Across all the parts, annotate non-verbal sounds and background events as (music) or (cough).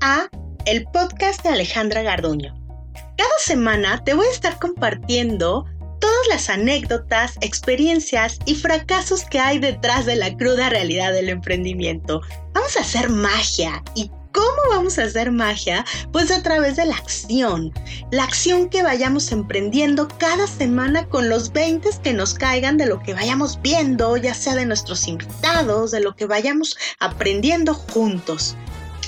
A el podcast de Alejandra Garduño. Cada semana te voy a estar compartiendo todas las anécdotas, experiencias y fracasos que hay detrás de la cruda realidad del emprendimiento. Vamos a hacer magia y ¿Cómo vamos a hacer magia? Pues a través de la acción. La acción que vayamos emprendiendo cada semana con los 20 que nos caigan de lo que vayamos viendo, ya sea de nuestros invitados, de lo que vayamos aprendiendo juntos.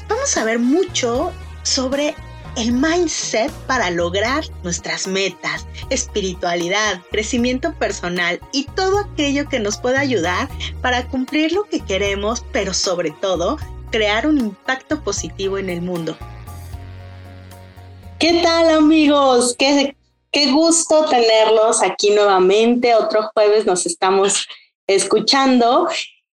Vamos a ver mucho sobre el mindset para lograr nuestras metas, espiritualidad, crecimiento personal y todo aquello que nos pueda ayudar para cumplir lo que queremos, pero sobre todo crear un impacto positivo en el mundo. ¿Qué tal amigos? Qué, qué gusto tenerlos aquí nuevamente. Otro jueves nos estamos escuchando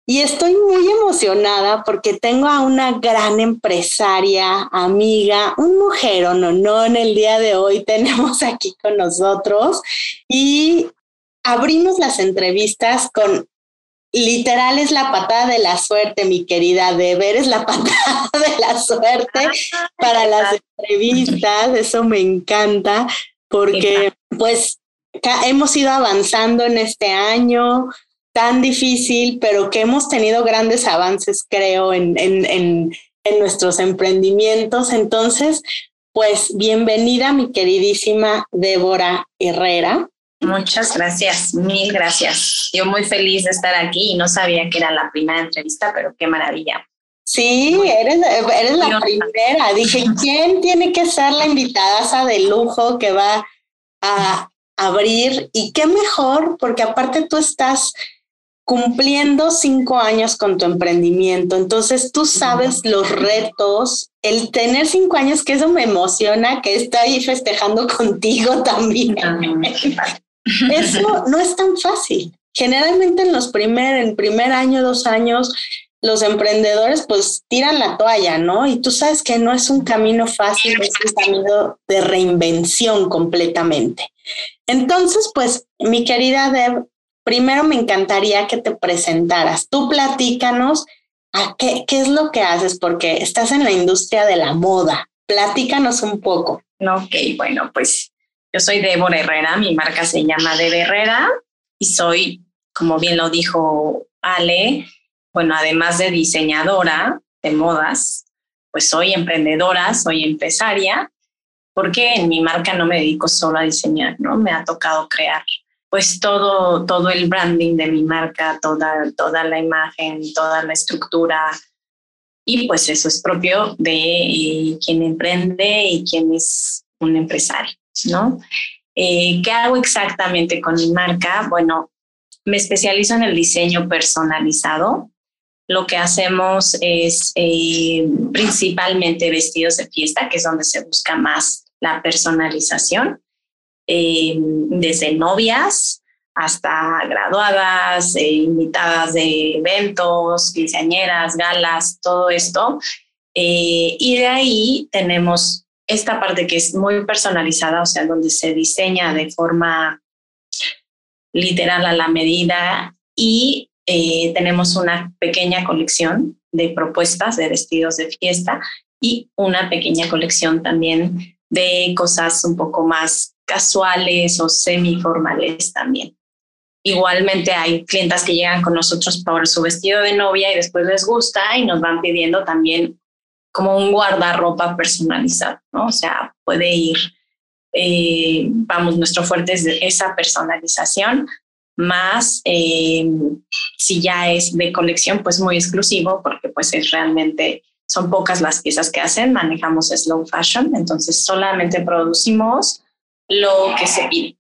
y estoy muy emocionada porque tengo a una gran empresaria, amiga, un mujer o no, no, en el día de hoy tenemos aquí con nosotros. Y abrimos las entrevistas con literal es la patada de la suerte, mi querida Deber, es la (laughs) patada de la suerte para las entrevistas, eso me encanta, porque pues hemos ido avanzando en este año tan difícil, pero que hemos tenido grandes avances, creo, en, en, en, en nuestros emprendimientos. Entonces, pues bienvenida, mi queridísima Débora Herrera. Muchas gracias, mil gracias. Yo muy feliz de estar aquí y no sabía que era la primera entrevista, pero qué maravilla. Sí, eres, eres la primera. Dije, (laughs) ¿quién tiene que ser la invitada de lujo que va a abrir? Y qué mejor, porque aparte tú estás cumpliendo cinco años con tu emprendimiento, entonces tú sabes los retos, el tener cinco años, que eso me emociona, que estoy festejando (laughs) contigo también. (laughs) Eso no es tan fácil. Generalmente en los primer, en primer año, dos años, los emprendedores pues tiran la toalla, ¿no? Y tú sabes que no es un camino fácil, es un camino de reinvención completamente. Entonces, pues, mi querida Deb, primero me encantaría que te presentaras. Tú platícanos qué es lo que haces, porque estás en la industria de la moda. Platícanos un poco. Ok, bueno, pues yo soy Débora Herrera, mi marca se llama Debe Herrera y soy, como bien lo dijo Ale, bueno, además de diseñadora de modas, pues soy emprendedora, soy empresaria, porque en mi marca no me dedico solo a diseñar, ¿no? Me ha tocado crear pues todo, todo el branding de mi marca, toda, toda la imagen, toda la estructura. Y pues eso es propio de eh, quien emprende y quien es un empresario. ¿no? Eh, ¿Qué hago exactamente con mi marca? Bueno, me especializo en el diseño personalizado. Lo que hacemos es eh, principalmente vestidos de fiesta, que es donde se busca más la personalización, eh, desde novias hasta graduadas, invitadas de eventos, quinceañeras, galas, todo esto. y de ahí tenemos esta parte que es muy personalizada, o sea, donde se diseña de forma literal a la medida y eh, tenemos una pequeña colección de propuestas de vestidos de fiesta y una pequeña colección también de cosas un poco más casuales o semiformales también. Igualmente hay clientas que llegan con nosotros por su vestido de novia y después les gusta y nos van pidiendo también como un guardarropa personalizado, ¿no? O sea, puede ir, eh, vamos, nuestro fuerte es esa personalización, más eh, si ya es de colección, pues muy exclusivo, porque pues es realmente, son pocas las piezas que hacen, manejamos slow fashion, entonces solamente producimos lo que se pide.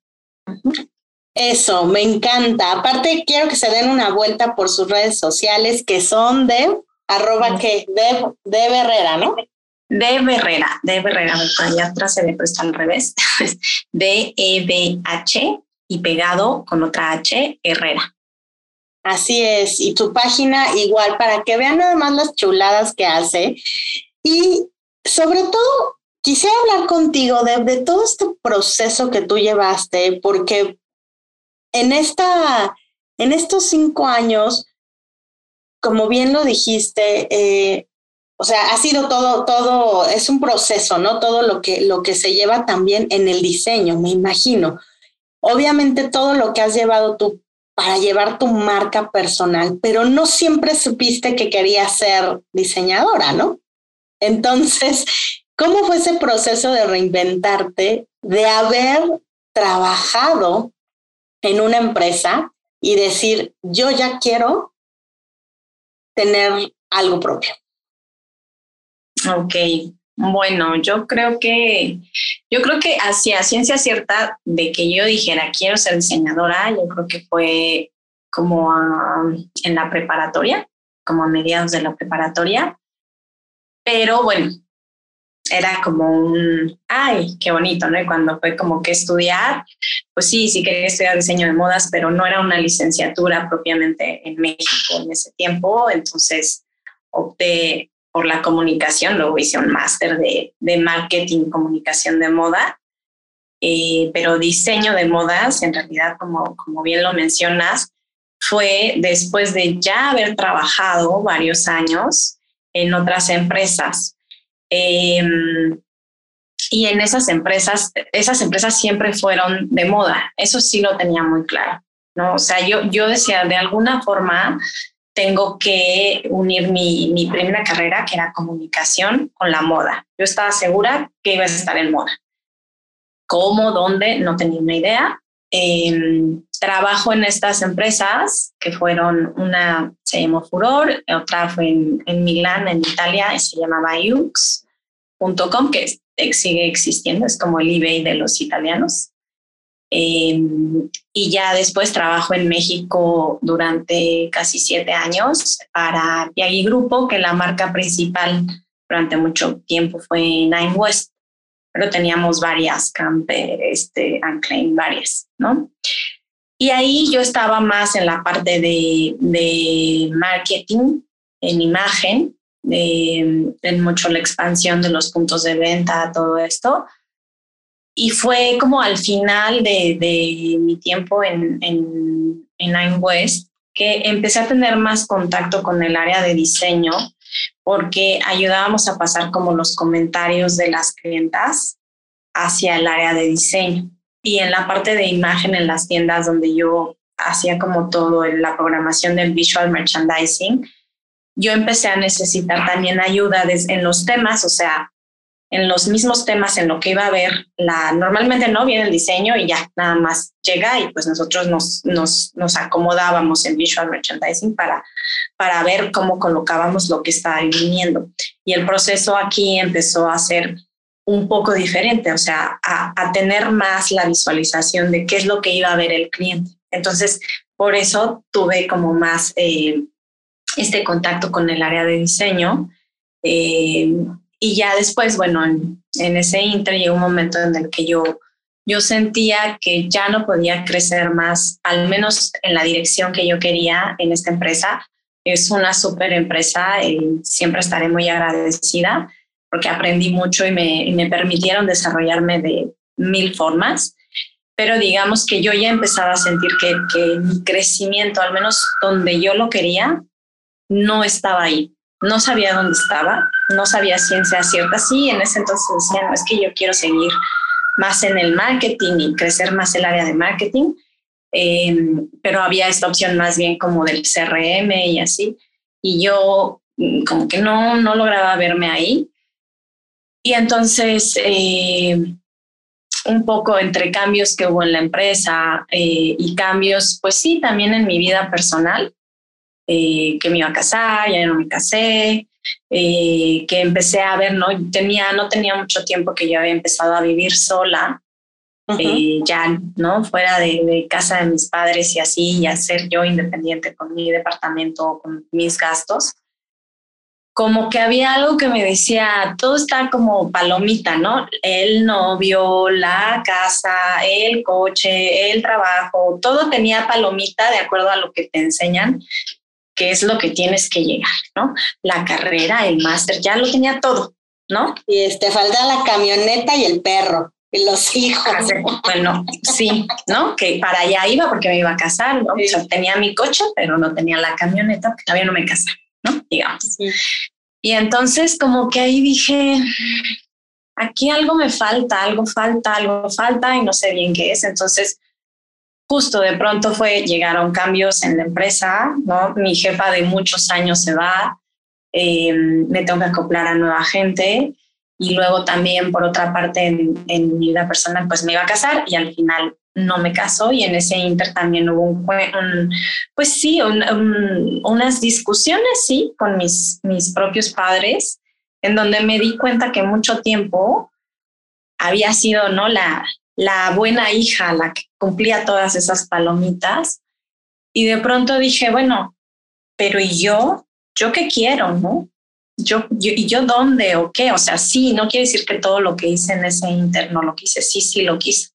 Eso, me encanta. Aparte, quiero que se den una vuelta por sus redes sociales que son de arroba que de, de Herrera, ¿no? De Herrera, de Herrera, allá atrás se le presta al revés, (laughs) de E B H y pegado con otra H, Herrera. Así es, y tu página igual para que vean nada más las chuladas que hace. Y sobre todo, quisiera hablar contigo de, de todo este proceso que tú llevaste, porque en, esta, en estos cinco años, como bien lo dijiste, eh, o sea, ha sido todo, todo, es un proceso, ¿no? Todo lo que, lo que se lleva también en el diseño, me imagino. Obviamente todo lo que has llevado tú para llevar tu marca personal, pero no siempre supiste que querías ser diseñadora, ¿no? Entonces, ¿cómo fue ese proceso de reinventarte, de haber trabajado en una empresa y decir, yo ya quiero tener algo propio? Ok, bueno, yo creo que, yo creo que hacia ciencia cierta de que yo dijera quiero ser diseñadora, yo creo que fue como en la preparatoria, como a mediados de la preparatoria. Pero bueno, era como un, ay, qué bonito, ¿no? Y cuando fue como que estudiar, pues sí, sí quería estudiar diseño de modas, pero no era una licenciatura propiamente en México en ese tiempo, entonces opté por la comunicación, luego hice un máster de, de marketing, comunicación de moda, eh, pero diseño de modas, en realidad, como, como bien lo mencionas, fue después de ya haber trabajado varios años en otras empresas. Em, y en esas empresas, esas empresas siempre fueron de moda, eso sí lo tenía muy claro, ¿no? O sea, yo, yo decía, de alguna forma tengo que unir mi, mi primera carrera, que era comunicación, con la moda. Yo estaba segura que iba a estar en moda. ¿Cómo? ¿Dónde? No tenía una idea. Em, trabajo en estas empresas que fueron una se llamó Furor, otra fue en, en Milán, en Italia, y se llamaba Yux.com, que sigue existiendo, es como el eBay de los italianos. Em, y ya después trabajo en México durante casi siete años para Piagui Grupo, que la marca principal durante mucho tiempo fue Nine West, pero teníamos varias, Camper, este, Anclaim, varias, ¿no? Y ahí yo estaba más en la parte de, de marketing, en imagen, en mucho la expansión de los puntos de venta, todo esto. Y fue como al final de, de mi tiempo en, en, en Nine West que empecé a tener más contacto con el área de diseño porque ayudábamos a pasar como los comentarios de las clientas hacia el área de diseño. Y en la parte de imagen en las tiendas donde yo hacía como todo la programación del visual merchandising, yo empecé a necesitar también ayuda en los temas, o sea, en los mismos temas en lo que iba a ver, la, normalmente no viene el diseño y ya nada más llega y pues nosotros nos, nos, nos acomodábamos en visual merchandising para, para ver cómo colocábamos lo que estaba viniendo. Y el proceso aquí empezó a ser un poco diferente, o sea, a, a, tener más la visualización de qué es lo que iba a ver el cliente. Entonces, por eso tuve como más eh, este contacto con el área de diseño. Eh, y ya después, bueno, en, ese inter llegó un momento en el que yo, yo sentía que ya no podía crecer más, al menos en la dirección que yo quería en esta empresa. Es una súper empresa y siempre estaré muy agradecida porque aprendí mucho y me, me permitieron desarrollarme de mil formas pero digamos que yo ya empezaba a sentir que, que, mi crecimiento, al menos donde yo lo quería, no estaba ahí. No sabía dónde estaba, no sabía ciencia cierta. Sí, en ese entonces decía, no, es que yo quiero seguir más en el marketing y crecer más el área de marketing, eh, pero había esta opción más bien como del CRM y así. Y yo mm, como que no, no lograba verme ahí. Y entonces, eh, un poco entre cambios que hubo en la empresa eh, y cambios, pues sí, también en mi vida personal, eh, que me iba a casar, ya no me casé, eh, que empecé a ver, ¿no? Tenía, no tenía mucho tiempo que yo había empezado a vivir sola, eh, ya, ¿no? Fuera de, de, casa de mis padres y así, y a ser yo independiente con mi departamento, con mis gastos. Como que había algo que me decía, todo está como palomita, ¿no? El novio, la casa, el coche, el trabajo, todo tenía palomita de acuerdo a lo que te enseñan qué es lo que tienes que llegar, ¿no? La carrera, el máster, ya lo tenía todo, ¿no? Y este, falta la camioneta y el perro. Y los hijos. Bueno, sí, ¿no? Que para allá iba porque me iba a casar, ¿no? O sea, tenía mi coche, pero no tenía la camioneta porque todavía no me casé, ¿no? Digamos. Sí. Y entonces como que ahí dije, aquí algo me falta, algo falta, algo falta y no sé bien qué es. Entonces, justo de pronto fue, llegaron cambios en la empresa, ¿no? Mi jefa de muchos años se va, eh, me tengo que acoplar a nueva gente y luego también por otra parte en, en, mi vida personal pues me iba a casar y al final no me caso y en ese inter también hubo un, pues sí, unas discusiones, sí, con mis, mis propios padres, en donde me di cuenta que mucho tiempo había sido, ¿no? La, la buena hija, la que cumplía todas esas palomitas. Y de pronto dije, bueno, pero ¿y yo? ¿Yo qué quiero, no? Yo, ¿Y yo dónde o qué? O sea, sí, no quiere decir que todo lo que hice en ese interno lo quise, sí, sí lo quise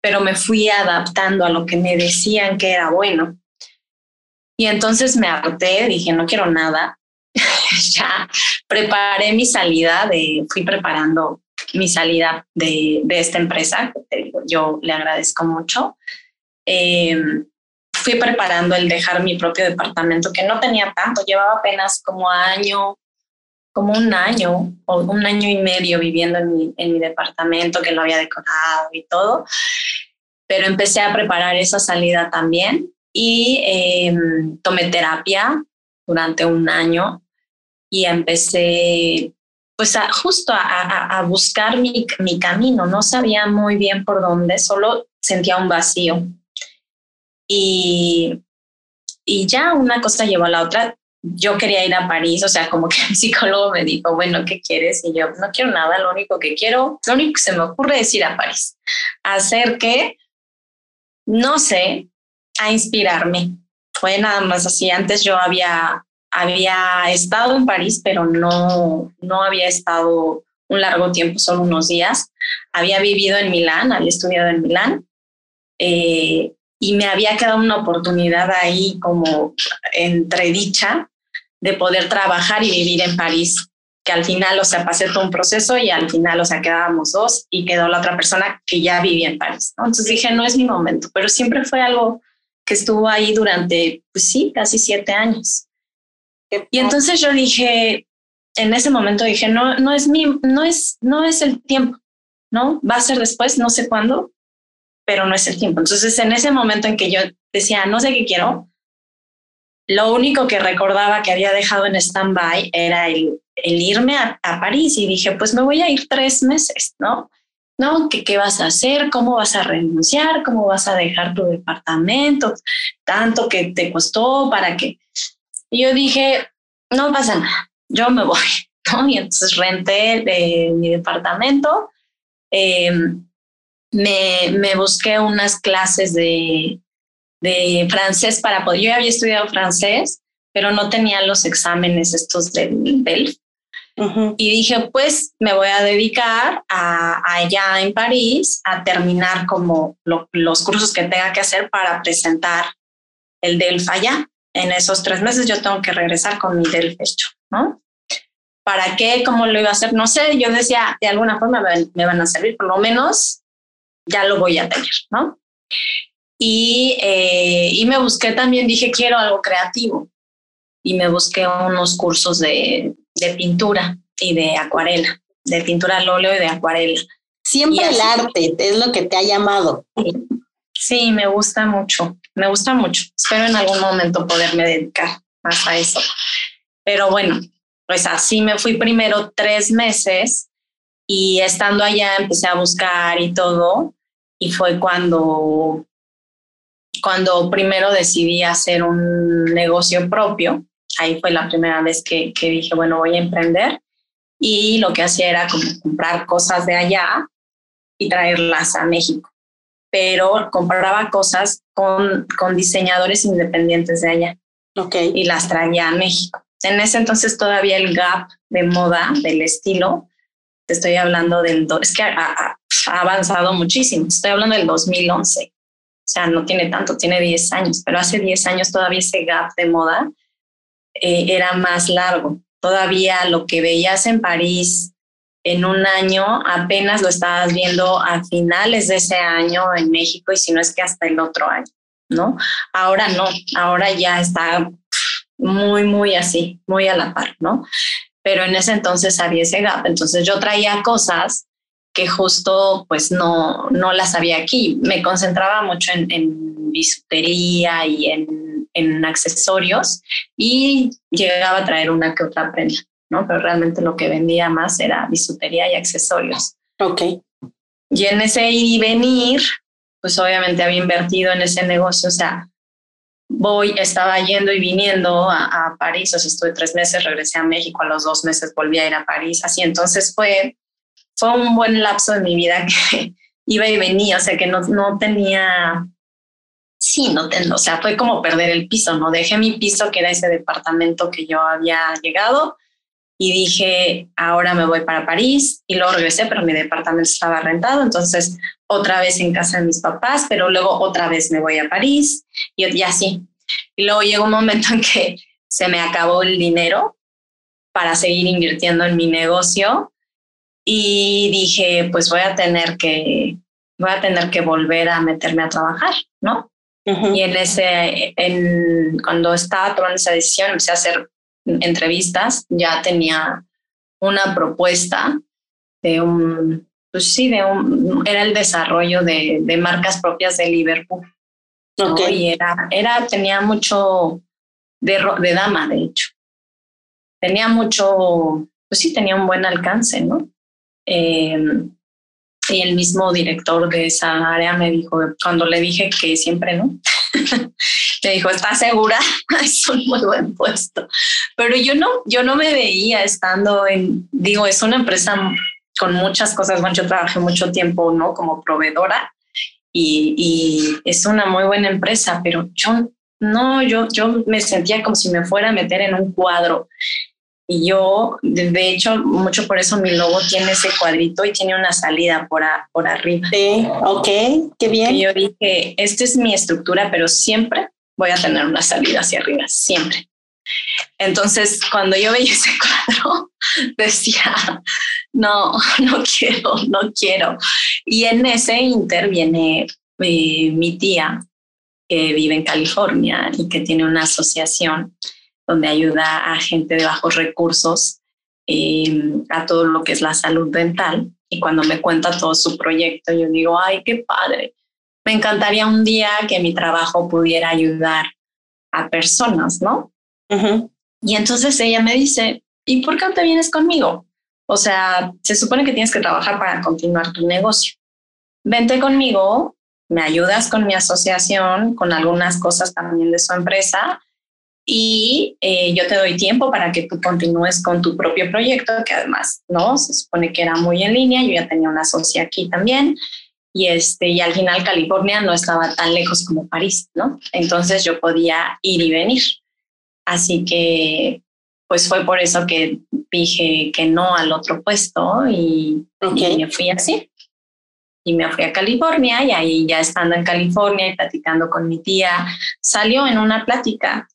pero me fui adaptando a lo que me decían que era bueno. Y entonces me harté, dije, no quiero nada. (laughs) ya preparé mi salida, de, fui preparando mi salida de, de esta empresa, yo le agradezco mucho. Em, fui preparando el dejar mi propio departamento, que no tenía tanto, llevaba apenas como año, como un año o un año y medio viviendo en mi, en mi departamento, que lo había decorado y todo, pero empecé a preparar esa salida también y em, tomé terapia durante un año y empecé pues a, justo a, buscar mi, mi, camino, no sabía muy bien por dónde, solo sentía un vacío. Y, y ya una cosa llevó a la otra, yo quería ir a París, o sea, como que (laughs) mi psicólogo me dijo, bueno, ¿qué quieres? Y yo, no quiero nada, lo único que quiero, lo único que se me ocurre es ir a París, hacer que, no sé, a inspirarme. Fue nada más así. Antes yo había, había estado en París, pero no, no había estado un largo tiempo, solo unos días. Había vivido en Milán, había estudiado en Milán. Eh, y me había quedado una oportunidad ahí como entredicha de poder trabajar y vivir en París, que al final, o sea, pasé todo un proceso y al final, o sea, quedábamos dos y quedó la otra persona que ya vivía en París. Entonces dije, no es mi momento, pero siempre fue algo que estuvo ahí durante, pues sí, casi siete años. Y entonces yo dije, en ese momento dije, no, no es mi, no es, no es el tiempo, ¿no? Va a ser después, no sé cuándo, pero no es el tiempo. Entonces, en ese momento en que yo decía, no sé qué quiero, lo único que recordaba que había dejado en stand-by era el, el irme a, a, París y dije, pues me voy a ir tres meses, ¿no? ¿No? ¿Qué, ¿Qué vas a hacer? ¿Cómo vas a renunciar? ¿Cómo vas a dejar tu departamento? Tanto que te costó para que... Y yo dije, no pasa nada, yo me voy, (laughs) ¿no? Y entonces renté mi departamento. Eh, me, me busqué unas clases de, de francés para poder. Yo ya había estudiado francés, pero no tenía los exámenes estos del DELF. Y dije, pues me voy a dedicar a, allá en París a terminar como los cursos que tenga que hacer para presentar el DELF allá. En esos tres meses yo tengo que regresar con mi DELF hecho, ¿no? ¿Para qué? ¿Cómo lo iba a hacer? No sé, yo decía, de alguna forma me, me van a servir, por lo menos ya lo voy a tener, ¿no? Y, eh, y me busqué también, dije, quiero algo creativo. Y me busqué unos cursos de, de pintura y de acuarela, de pintura al óleo y de acuarela. Siempre el arte es lo que te ha llamado. Sí, me gusta mucho, me gusta mucho. Espero en algún momento poderme dedicar más a eso. Pero bueno, pues así me fui primero tres meses y estando allá empecé a buscar y todo. Y fue cuando cuando primero decidí hacer un negocio propio, ahí fue la primera vez que, que, dije, bueno, voy a emprender. Y lo que hacía era como comprar cosas de allá y traerlas a México. Pero compraba cosas con, con diseñadores independientes de allá. Okay. Y las traía a México. En ese entonces todavía el gap de moda, del estilo, te estoy hablando del... Es que ha avanzado muchísimo. Estoy hablando del 2011 o sea, no tiene tanto, tiene 10 años, pero hace 10 años todavía ese gap de moda eh, era más largo. Todavía lo que veías en París en un año, apenas lo estabas viendo a finales de ese año en México y si no es que hasta el otro año, ¿no? Ahora no, ahora ya está muy, muy así, muy a la par, ¿no? pero en ese entonces había ese gap. Entonces yo traía cosas que justo pues no, no las había aquí. Me concentraba mucho en, en bisutería y en, en, accesorios y llegaba a traer una que otra prenda, ¿no? Pero realmente lo que vendía más era bisutería y accesorios. Ok. Y en ese ir y venir, pues obviamente había invertido en ese negocio, o sea, voy, estaba yendo y viniendo a, a, París, o sea, estuve tres meses, regresé a México, a los dos meses volví a ir a París, así, entonces fue fue un buen lapso de mi vida (laughs) que iba y venía, o sea, que no, no tenía, sí, no tengo, o sea, fue como perder el piso, ¿no? Dejé mi piso, que era ese departamento que yo había llegado, y dije, ahora me voy para París, y luego regresé, pero mi departamento estaba rentado, entonces otra vez en casa de mis papás, pero luego otra vez me voy a París, y, y así. Y luego llegó un momento en que se me acabó el dinero para seguir invirtiendo en mi negocio y dije, pues voy a tener que, voy a tener que volver a meterme a trabajar, ¿no? Y en ese, en, cuando estaba tomando esa decisión, empecé a hacer entrevistas, ya tenía una propuesta de un, pues sí, de un, era el desarrollo de, de marcas propias de Liverpool. Y era, era, tenía mucho de, de dama, de hecho. Tenía mucho, pues sí, tenía un buen alcance, ¿no? Em, y el mismo director de esa área me dijo, cuando le dije que siempre no, (laughs) me dijo, ¿estás segura? (laughs) es un muy buen puesto. Pero yo no, yo no me veía estando en, digo, es una empresa con muchas cosas, bueno, yo trabajé mucho tiempo, ¿no? Como proveedora y, y es una muy buena empresa, pero yo no, yo, yo me sentía como si me fuera a meter en un cuadro y yo, de hecho, mucho por eso mi logo tiene ese cuadrito y tiene una salida por, por arriba. Sí, ok, qué bien. Y yo dije, esta es mi estructura, pero siempre voy a tener una salida hacia arriba, siempre. Entonces, cuando yo veía ese (laughs) cuadro, decía, no, no quiero, no quiero. Y en ese inter viene eh, mi tía, que vive en California y que tiene una asociación donde ayuda a gente de bajos recursos em, a todo lo que es la salud dental. Y cuando me cuenta todo su proyecto, yo digo, ay, qué padre. Me encantaría un día que mi trabajo pudiera ayudar a personas, ¿no? Y entonces ella me dice, ¿y por qué no te vienes conmigo? O sea, se supone que tienes que trabajar para continuar tu negocio. Vente conmigo, me ayudas con mi asociación, con algunas cosas también de su empresa y eh, yo te doy tiempo para que tú continúes con tu propio proyecto, que además, ¿no? Se supone que era muy en línea, yo ya tenía una socia aquí también, y, este, y al final California no estaba tan lejos como París, ¿no? Entonces yo podía ir y venir. Así que, pues fue por eso que dije que no al otro puesto y, y me fui así. Y me fui a California y ahí ya estando en California y platicando con mi tía, salió en una plática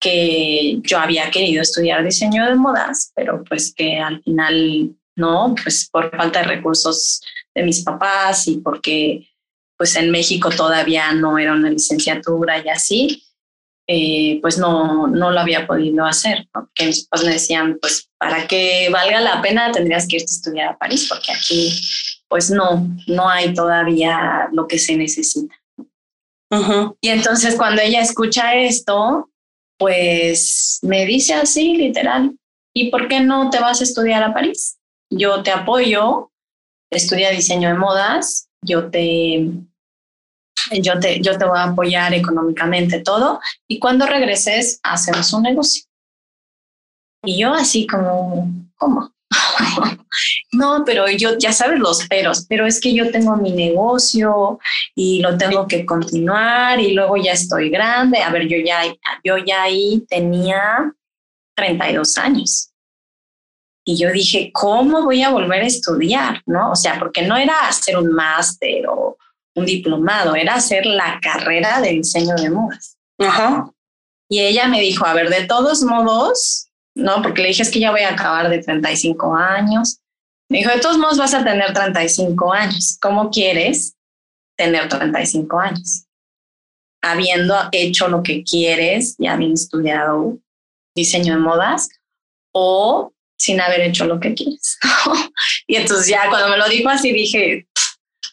que yo había querido estudiar diseño de modas, pero pues que al final no, pues por falta de recursos de mis papás y porque pues en México todavía no era una licenciatura y así, eh, pues no, no lo había podido hacer, porque mis papás me decían, pues para que valga la pena tendrías que irte a estudiar a París, porque aquí pues no, no hay todavía lo que se necesita. Y entonces cuando ella escucha esto, pues me dice así, literal, ¿y por qué no te vas a estudiar a París? Yo te apoyo, estudia diseño de modas, yo te, yo te, yo te voy a apoyar económicamente todo, y cuando regreses hacemos un negocio. Y yo así como, ¿cómo? (laughs) no, pero yo, ya sabes los peros, pero es que yo tengo mi negocio y lo tengo que continuar y luego ya estoy grande. A ver, yo ya, yo ya ahí tenía 32 años. Y yo dije, ¿cómo voy a volver a estudiar? ¿No? O sea, porque no era hacer un máster o un diplomado, era hacer la carrera de diseño de modas. Ajá. Y ella me dijo, a ver, de todos modos, ¿no? Porque le dije, es que ya voy a acabar de 35 años. Me dijo, de todos modos vas a tener 35 años. ¿Cómo quieres tener 35 años? Habiendo hecho lo que quieres y habiendo estudiado diseño de modas o sin haber hecho lo que quieres. (laughs) y entonces ya cuando me lo dijo así dije,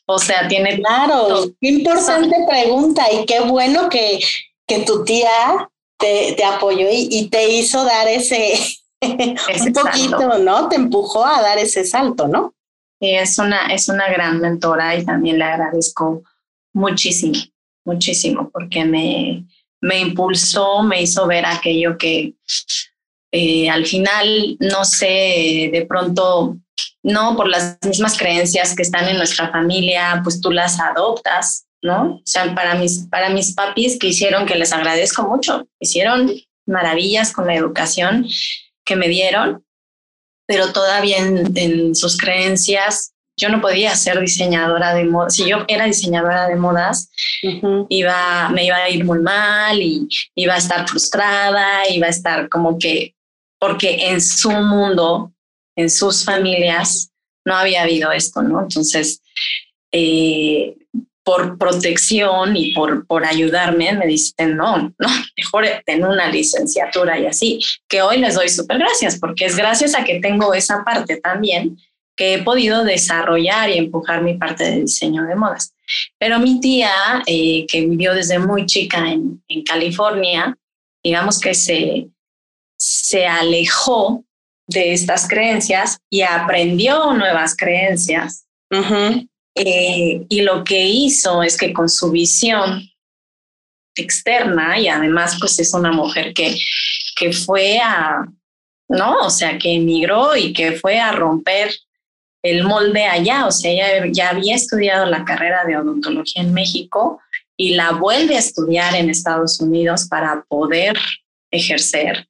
o sea, tiene... Claro, qué importante pregunta y qué bueno que, que tu tía te, te apoyó y, te hizo dar ese, (laughs) un poquito, ¿no? Te empujó a dar ese salto, ¿no? Sí, es una, es una gran mentora y también le agradezco muchísimo, muchísimo, porque me, me impulsó, me hizo ver aquello que eh, al final, no sé, de pronto, no por las mismas creencias que están en nuestra familia, pues tú las adoptas, ¿no? O sea, para mis, para mis papis que hicieron, que les agradezco mucho, hicieron maravillas con la educación que me dieron, pero todavía en, sus creencias yo no podía ser diseñadora de modas. Si yo era diseñadora de modas, iba, me iba a ir muy mal y iba a estar frustrada, iba a estar como que, porque en su mundo, en sus familias, no había habido esto, ¿no? Entonces, eh, por protección y por, por ayudarme, me dicen, no, no, mejor ten una licenciatura y así, que hoy les doy súper gracias, porque es gracias a que tengo esa parte también que he podido desarrollar y empujar mi parte de diseño de modas. Pero mi tía, eh, que vivió desde muy chica en, en California, digamos que se, se alejó de estas creencias y aprendió nuevas creencias. Eh, y lo que hizo es que con su visión externa y además pues es una mujer que, que fue a, ¿no? O sea, que emigró y que fue a romper el molde allá, o sea, ella ya había estudiado la carrera de odontología en México y la vuelve a estudiar en Estados Unidos para poder ejercer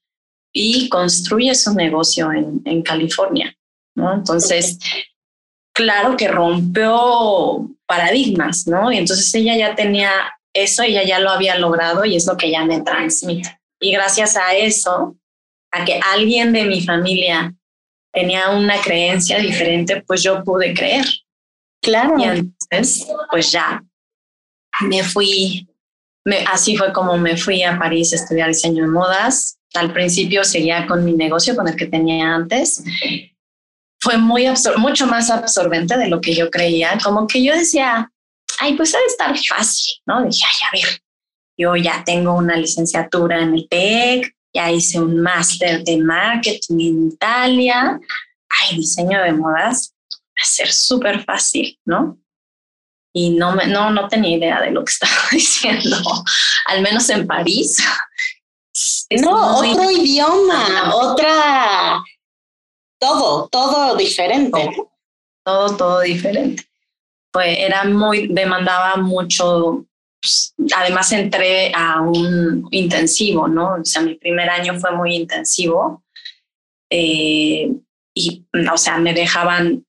y construye su negocio en, en California, ¿no? Entonces, claro que rompió paradigmas, ¿no? Y entonces ella ya tenía eso, ella ya lo había logrado y es lo que ella me transmite. Y gracias a eso, a que alguien de mi familia tenía una creencia diferente, pues yo pude creer. Claro. Y entonces, pues ya me fui, me, así fue como me fui a París a estudiar diseño de modas. Al principio seguía con mi negocio, con el que tenía antes, fue muy mucho más absorbente de lo que yo creía. Como que yo decía, ay, pues ha de estar fácil, ¿no? Dije, ay, a ver, yo ya tengo una licenciatura en el TEC, ya hice un máster de marketing en Italia, ay, diseño de modas, va a ser súper fácil, ¿no? Y no, me, no, no tenía idea de lo que (laughs) estaba diciendo, al menos en París. No, otro idioma, otra todo, todo diferente. Todo, todo, diferente. Pues era muy, demandaba mucho, pues, además entré a un intensivo, ¿no? O sea, mi primer año fue muy intensivo eh, y, o sea, me dejaban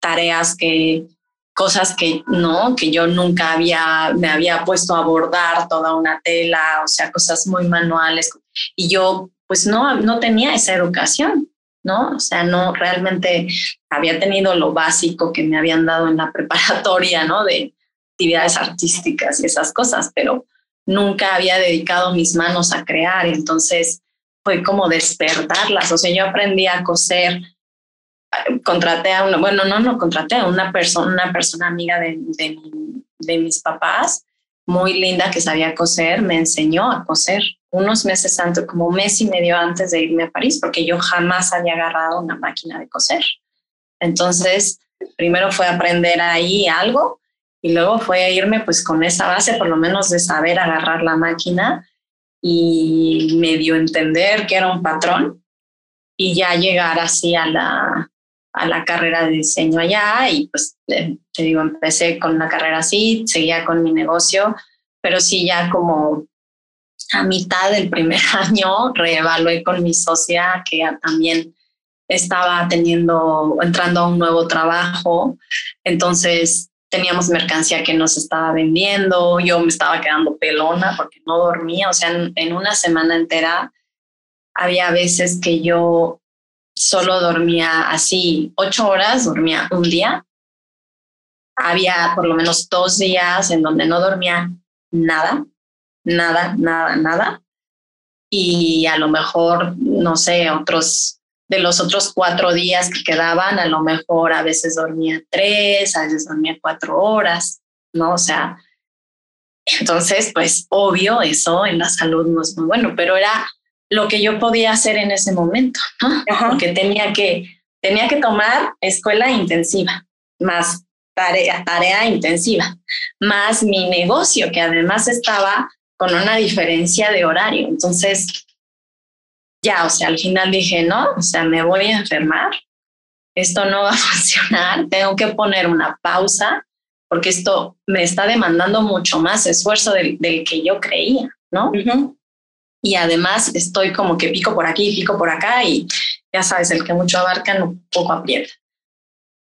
tareas que, cosas que no, que yo nunca había, me había puesto a bordar toda una tela, o sea, cosas muy manuales. Y yo, pues no, no tenía esa educación. ¿no? O sea, no realmente había tenido lo básico que me habían dado en la (laughs) preparatoria, ¿no? De actividades artísticas y esas cosas, pero nunca había dedicado mis manos a crear, entonces fue como despertarlas, o sea, yo aprendí a coser, contraté a una, bueno, no, no, contraté a una persona, una persona amiga de, de, de mis papás, muy linda que sabía coser, me enseñó a coser unos meses antes, como un mes y medio antes de irme a París, porque yo jamás había agarrado una máquina de coser. Entonces, primero fue aprender ahí algo y luego fue irme pues con esa base, por lo menos de saber agarrar la máquina y medio entender que era un patrón y ya llegar así a la, a la carrera de diseño allá y pues te digo, empecé con una carrera así, seguía con mi negocio, pero sí ya como a mitad del primer (laughs) año reevalué con mi socia que también estaba teniendo, entrando a un nuevo trabajo. Entonces teníamos mercancía que nos estaba vendiendo, yo me estaba quedando pelona porque no dormía, o sea, en, una semana entera había veces que yo solo dormía así ocho horas, dormía un día. Había por lo menos dos días en donde no dormía nada nada, nada, nada. Y a lo mejor, no sé, otros de los otros cuatro días que quedaban, a lo mejor a veces dormía tres, a veces dormía cuatro horas, ¿no? O sea, entonces, pues obvio, eso en la salud no es muy bueno, pero era lo que yo podía hacer en ese momento, ¿no? Porque tenía que, tenía que tomar escuela intensiva, más tarea, tarea intensiva, más mi negocio, que además estaba con una diferencia de horario. Entonces, ya, o sea, al final dije, no, o sea, me voy a enfermar, esto no va a (laughs) funcionar, tengo que poner una pausa porque esto me está demandando mucho más esfuerzo del, que yo creía, ¿no? Y además estoy como que pico por aquí, pico por acá y ya sabes, el que mucho abarca, no poco aprieta.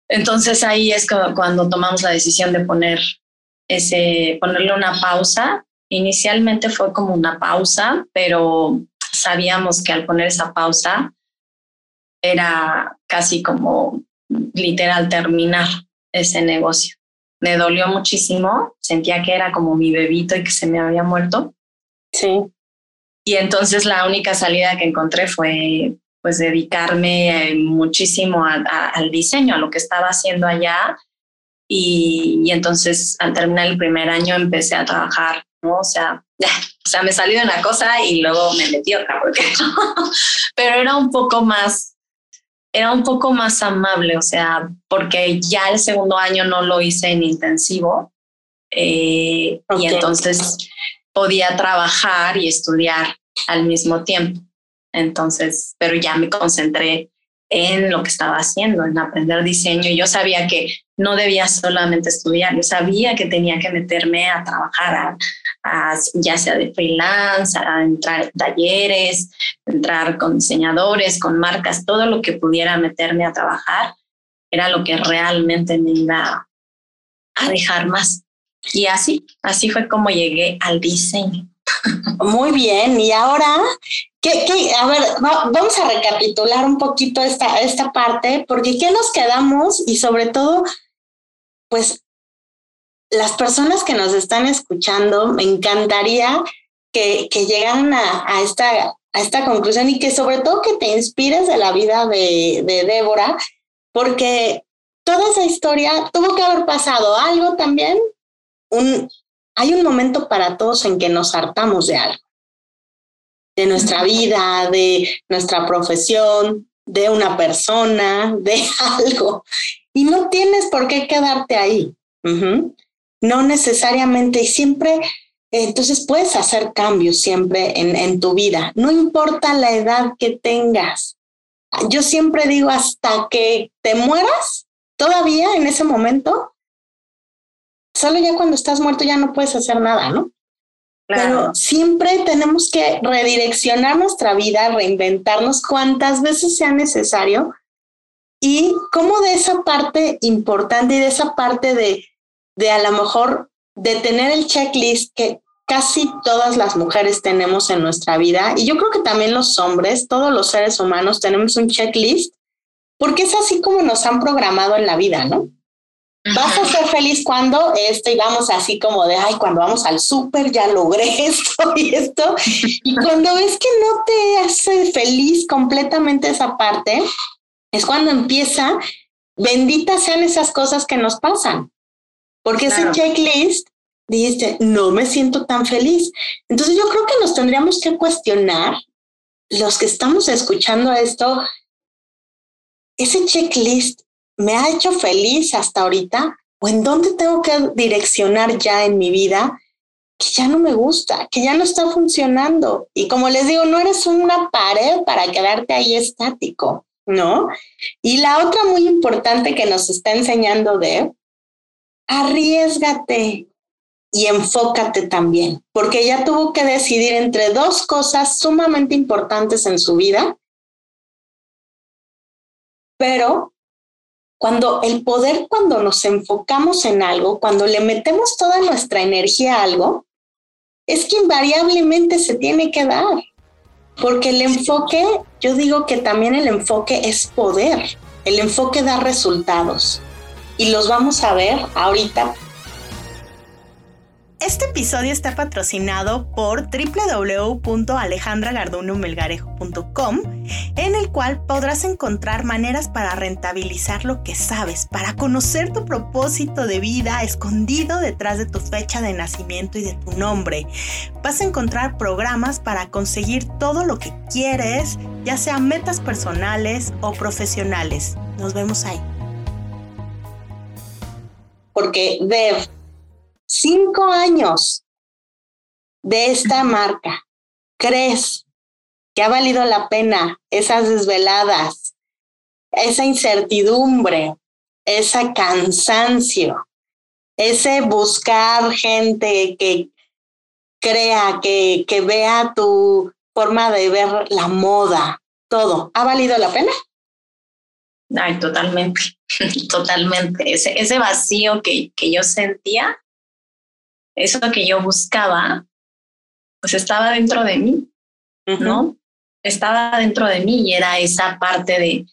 Entonces ahí es cuando tomamos la decisión de poner ese, ponerle una pausa. Inicialmente fue como una pausa, pero sabíamos que al poner esa pausa era casi como literal terminar ese negocio. Me dolió muchísimo, sentía que era como mi bebito y que se me había muerto. Sí. Y entonces la única salida que encontré fue pues dedicarme eh, muchísimo al diseño, a lo que estaba haciendo allá. Y, y, entonces al terminar el primer año empecé a trabajar, ¿no? O sea, (laughs) o sea, me salió una cosa y luego me metí otra, porque (laughs) pero era un poco más, era un poco más amable, o sea, porque ya el segundo año no lo hice en intensivo eh, y entonces podía trabajar y estudiar al mismo tiempo. Entonces, pero ya me concentré en lo que estaba haciendo, en aprender diseño. Yo sabía que no debía solamente estudiar, yo sabía que tenía que meterme a trabajar, ya sea de freelance, a entrar en talleres, entrar con diseñadores, con marcas, todo lo que pudiera meterme a trabajar era lo que realmente me iba a dejar más. Y así, así fue como llegué al diseño. Muy bien, y ahora, ¿qué, a ver, vamos a recapitular un poquito esta, esta parte, porque ¿qué nos quedamos? Y sobre todo, pues las personas que nos están escuchando, me encantaría que, que llegaran a, a, esta, a esta conclusión y que sobre todo que te inspires de la vida de, de Débora, porque toda esa historia tuvo que haber pasado algo también, un, hay un momento para todos en que nos hartamos de algo, de nuestra vida, de nuestra profesión, de una persona, de (laughs) algo. Y no tienes por qué quedarte ahí. No necesariamente y siempre, entonces puedes hacer cambios siempre en, en tu vida, no importa la edad que tengas. Yo siempre digo, hasta que te mueras, todavía en ese momento, solo ya cuando estás muerto ya no puedes hacer nada, ¿no? Pero siempre tenemos que redireccionar nuestra vida, reinventarnos cuantas veces sea necesario y como de esa parte importante y de esa parte de, de a lo mejor de tener el checklist que casi todas las mujeres tenemos en nuestra vida y yo creo que también los hombres, todos los seres humanos tenemos un checklist porque es así como nos han programado en la vida, ¿no? Vas a ser feliz cuando esto y vamos así como de, ay, cuando vamos al súper ya logré (laughs) esto y esto. Y (laughs) cuando ves que no te hace feliz completamente esa parte, es cuando empieza, benditas sean esas cosas que nos pasan. Porque ese checklist dice, no me siento tan feliz. Entonces yo creo que nos tendríamos que cuestionar, los que estamos escuchando esto, ese checklist me ha hecho feliz hasta ahorita o en dónde tengo que direccionar ya en mi vida que ya no me gusta, que ya no está funcionando. Y como les digo, no eres una pared para quedarte ahí estático, ¿no? Y la otra muy importante que nos está enseñando de, arriesgate y enfócate también, porque ella tuvo que decidir entre dos cosas sumamente importantes en su vida, pero cuando el poder, cuando nos enfocamos en algo, cuando le metemos toda nuestra energía a algo, es que invariablemente se tiene que dar. Porque el enfoque, yo digo que también el enfoque es poder. El enfoque da resultados. Y los vamos a ver ahorita Este episodio está patrocinado por www.alejandragardunomelgarejo.com, en el cual podrás encontrar maneras para rentabilizar lo que sabes, para conocer tu propósito de vida escondido detrás de tu fecha de nacimiento y de tu nombre. Vas a encontrar programas para conseguir todo lo que quieres, ya sea metas personales o profesionales. Nos vemos ahí. Porque Dev cinco años de esta marca, ¿crees que ha valido la pena esas desveladas, esa incertidumbre, ese cansancio, ese buscar gente que crea, que, que vea tu forma de ver la moda, todo, ¿ha valido la pena? Ay, totalmente, (laughs) totalmente. Ese, ese vacío que, que yo sentía eso que yo buscaba, pues estaba dentro de mí, ¿no? Estaba dentro de mí y era esa parte de,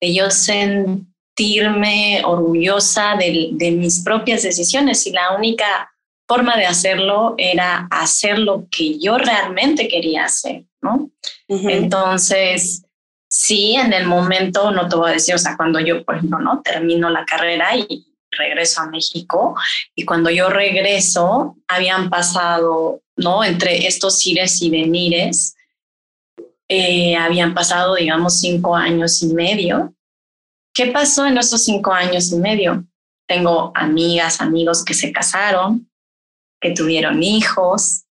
de yo sentirme orgullosa de, de, mis propias decisiones y la única forma de hacerlo era hacer lo que yo realmente quería hacer, ¿no? Entonces, sí, en el momento, no te voy a decir, o sea, cuando yo, por ejemplo, no termino la carrera y regreso a México y cuando yo regreso habían pasado, ¿no? Entre estos ires y venires, eh, habían pasado, digamos, cinco años y medio. ¿Qué pasó en esos cinco años y medio? Tengo amigas, amigos que se casaron, que tuvieron hijos,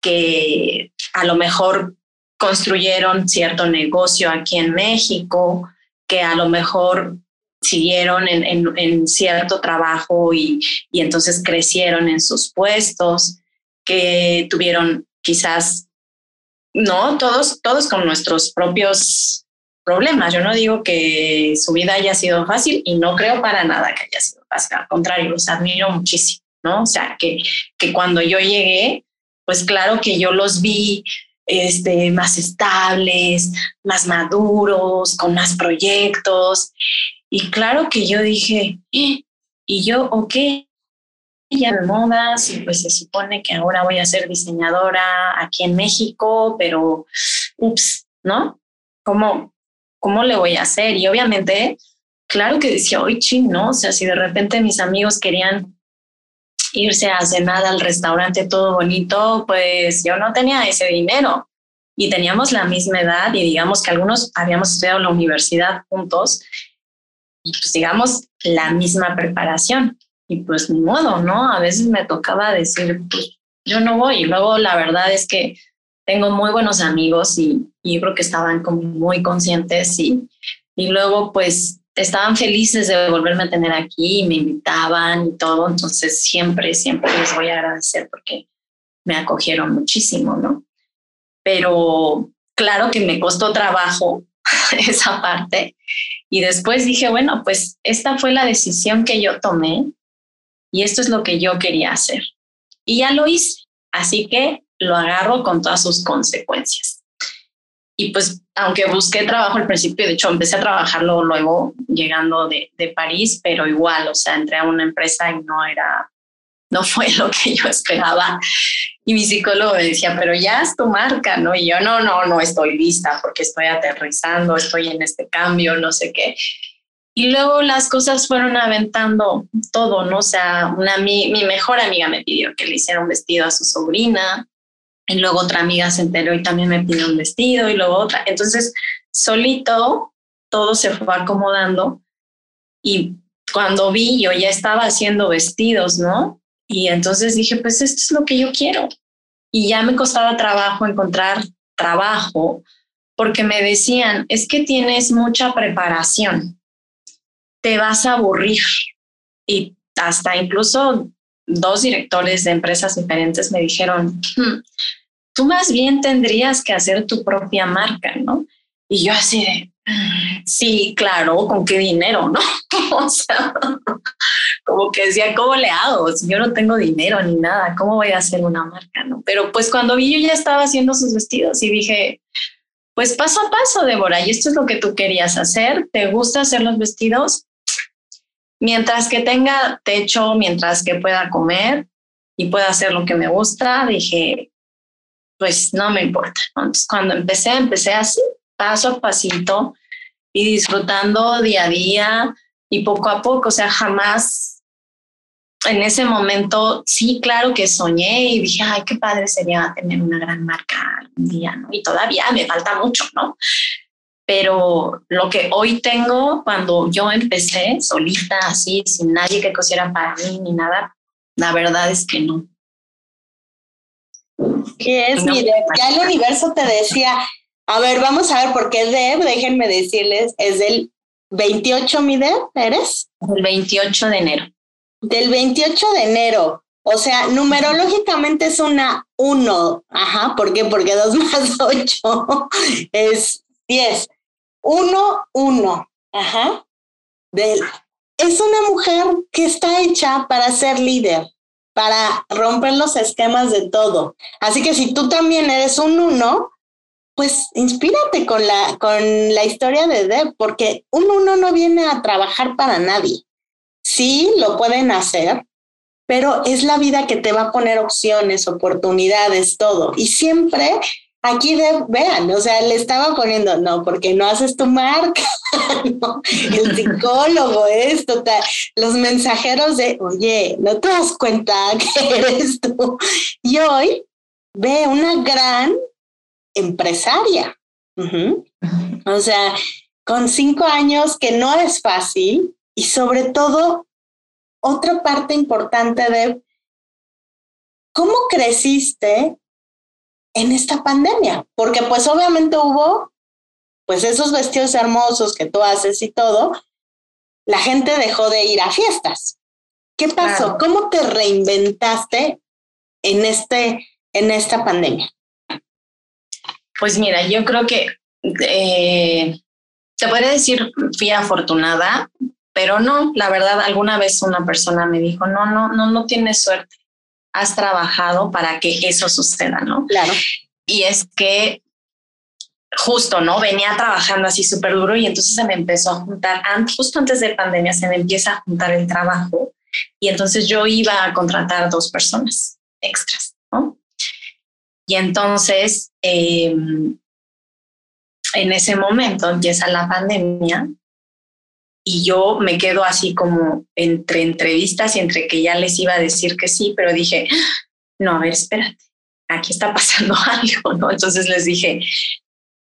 que a lo mejor construyeron cierto negocio aquí en México, que a lo mejor siguieron en, en, cierto trabajo y, y, entonces crecieron en sus puestos, que tuvieron quizás, no, todos, todos con nuestros propios problemas. Yo no digo que su vida haya sido fácil y no creo para nada que haya sido fácil, al contrario, los admiro muchísimo, ¿no? O sea, que, que cuando yo llegué, pues claro que yo los vi este, más estables, más maduros, con más proyectos. Y claro que yo dije, eh", y yo, ok, ya de modas, y pues se supone que ahora voy a ser diseñadora aquí en México, pero, ups, ¿no? ¿Cómo, cómo le voy a hacer? Y obviamente, claro que decía, oye, ching, ¿no? O sea, si de repente mis amigos querían irse a cenar al restaurante todo bonito, pues yo no tenía ese dinero y teníamos la misma edad y digamos que algunos habíamos estudiado la universidad juntos pues digamos la misma preparación. Y pues ni modo, ¿no? A veces me tocaba decir, pues yo no voy. Y luego la verdad es que tengo muy buenos amigos y, y creo que estaban como muy conscientes y, y luego pues estaban felices de volverme a tener aquí y me invitaban y todo. Entonces siempre, siempre les voy a agradecer porque me acogieron muchísimo, ¿no? Pero claro que me costó trabajo (laughs) esa parte. Y después dije, bueno, pues esta fue la decisión que yo tomé y esto es lo que yo quería hacer. Y ya lo hice. Así que lo agarro con todas sus consecuencias. Y pues, aunque busqué trabajo al principio, de hecho, empecé a trabajarlo luego llegando de, de París, pero igual, o sea, entré a una empresa y no era (laughs) no fue lo que yo esperaba. Y mi psicólogo decía, pero ya es tu marca, ¿no? Y yo, no, no, no estoy lista porque estoy aterrizando, estoy en este cambio, no sé qué. Y luego las cosas fueron aventando todo, ¿no? O sea, una, mi, mi mejor amiga me pidió que le hiciera un vestido a su sobrina, y luego otra amiga se enteró y también me pidió un vestido, y luego otra. Entonces, solito todo se fue acomodando. Y cuando vi, yo ya estaba haciendo vestidos, ¿no? Y entonces dije, pues esto es lo que yo quiero. Y ya me costaba trabajo encontrar trabajo porque me decían, es que tienes mucha preparación, te vas a aburrir. Y hasta incluso dos directores de empresas diferentes me dijeron, hmm, tú más bien tendrías que hacer tu propia marca, ¿no? Y yo así de, sí, claro, ¿con qué dinero, no? (laughs) o sea, como que decía, ¿cómo le hago? Si yo no tengo dinero ni nada, ¿cómo voy a hacer una marca, no? Pero pues cuando vi, yo ya estaba haciendo sus vestidos y dije, pues paso a paso, Débora, y esto es lo que tú querías hacer, ¿te gusta hacer los vestidos? Mientras que tenga techo, mientras que pueda comer, y puedo hacer lo que me gusta, dije, pues no me importa. Entonces, cuando empecé, empecé así, paso a pasito y disfrutando día a día y poco a poco, o sea, jamás en ese momento, sí, claro que soñé y dije, ay, qué padre sería tener una gran marca algún día, ¿no? Y todavía me falta mucho, ¿no? Pero lo que hoy tengo, cuando yo empecé solita, así, sin nadie que cosiera para mí ni nada, la verdad es que no. ¿Qué es mi Deb? Ya el universo te decía, a ver, vamos a ver, por qué Deb, déjenme decirles, es del 28, mi Deb, ¿eres? El 28 de enero. Del 28 de enero. O sea, numerológicamente es una 1. Ajá, ¿por qué? Porque 2 (laughs) más 8 es 10. 1, 1. Ajá. Del, es una mujer que está hecha para ser líder, para romper los esquemas de todo. Así que si tú también eres un 1, pues inspírate con la, con la historia de Deb, porque un 1 no viene a trabajar para nadie Sí, lo pueden hacer, pero es la vida que te va a poner opciones, oportunidades, todo. Y siempre aquí vean, o sea, le estaba poniendo, no, porque no haces tu marca, (laughs) el psicólogo, esto, los mensajeros de, oye, no te das cuenta que eres tú. Y hoy ve una gran empresaria. O sea, con cinco años que no es fácil, y sobre todo, otra parte importante de cómo creciste en esta pandemia, porque pues obviamente hubo pues esos vestidos hermosos que tú haces y todo, la gente dejó de ir a fiestas. ¿Qué pasó? ¿Cómo te reinventaste en este en esta pandemia? Pues mira, yo creo que eh, te podría decir fui afortunada pero no, la verdad, alguna vez una persona me dijo, no, no, no, no tienes suerte. Has trabajado para que eso suceda, ¿no? Claro. Y es que justo, ¿no? Venía trabajando así súper duro y entonces se me empezó a juntar, justo antes de pandemia se me empieza a juntar el trabajo y entonces yo iba a contratar dos personas extras, ¿no? Y entonces, em, en ese momento empieza la pandemia y yo me quedo así como entre entrevistas y entre que ya les iba a decir que sí, pero dije, no, a ver, espérate, aquí está pasando (laughs) algo, ¿no? Entonces les dije,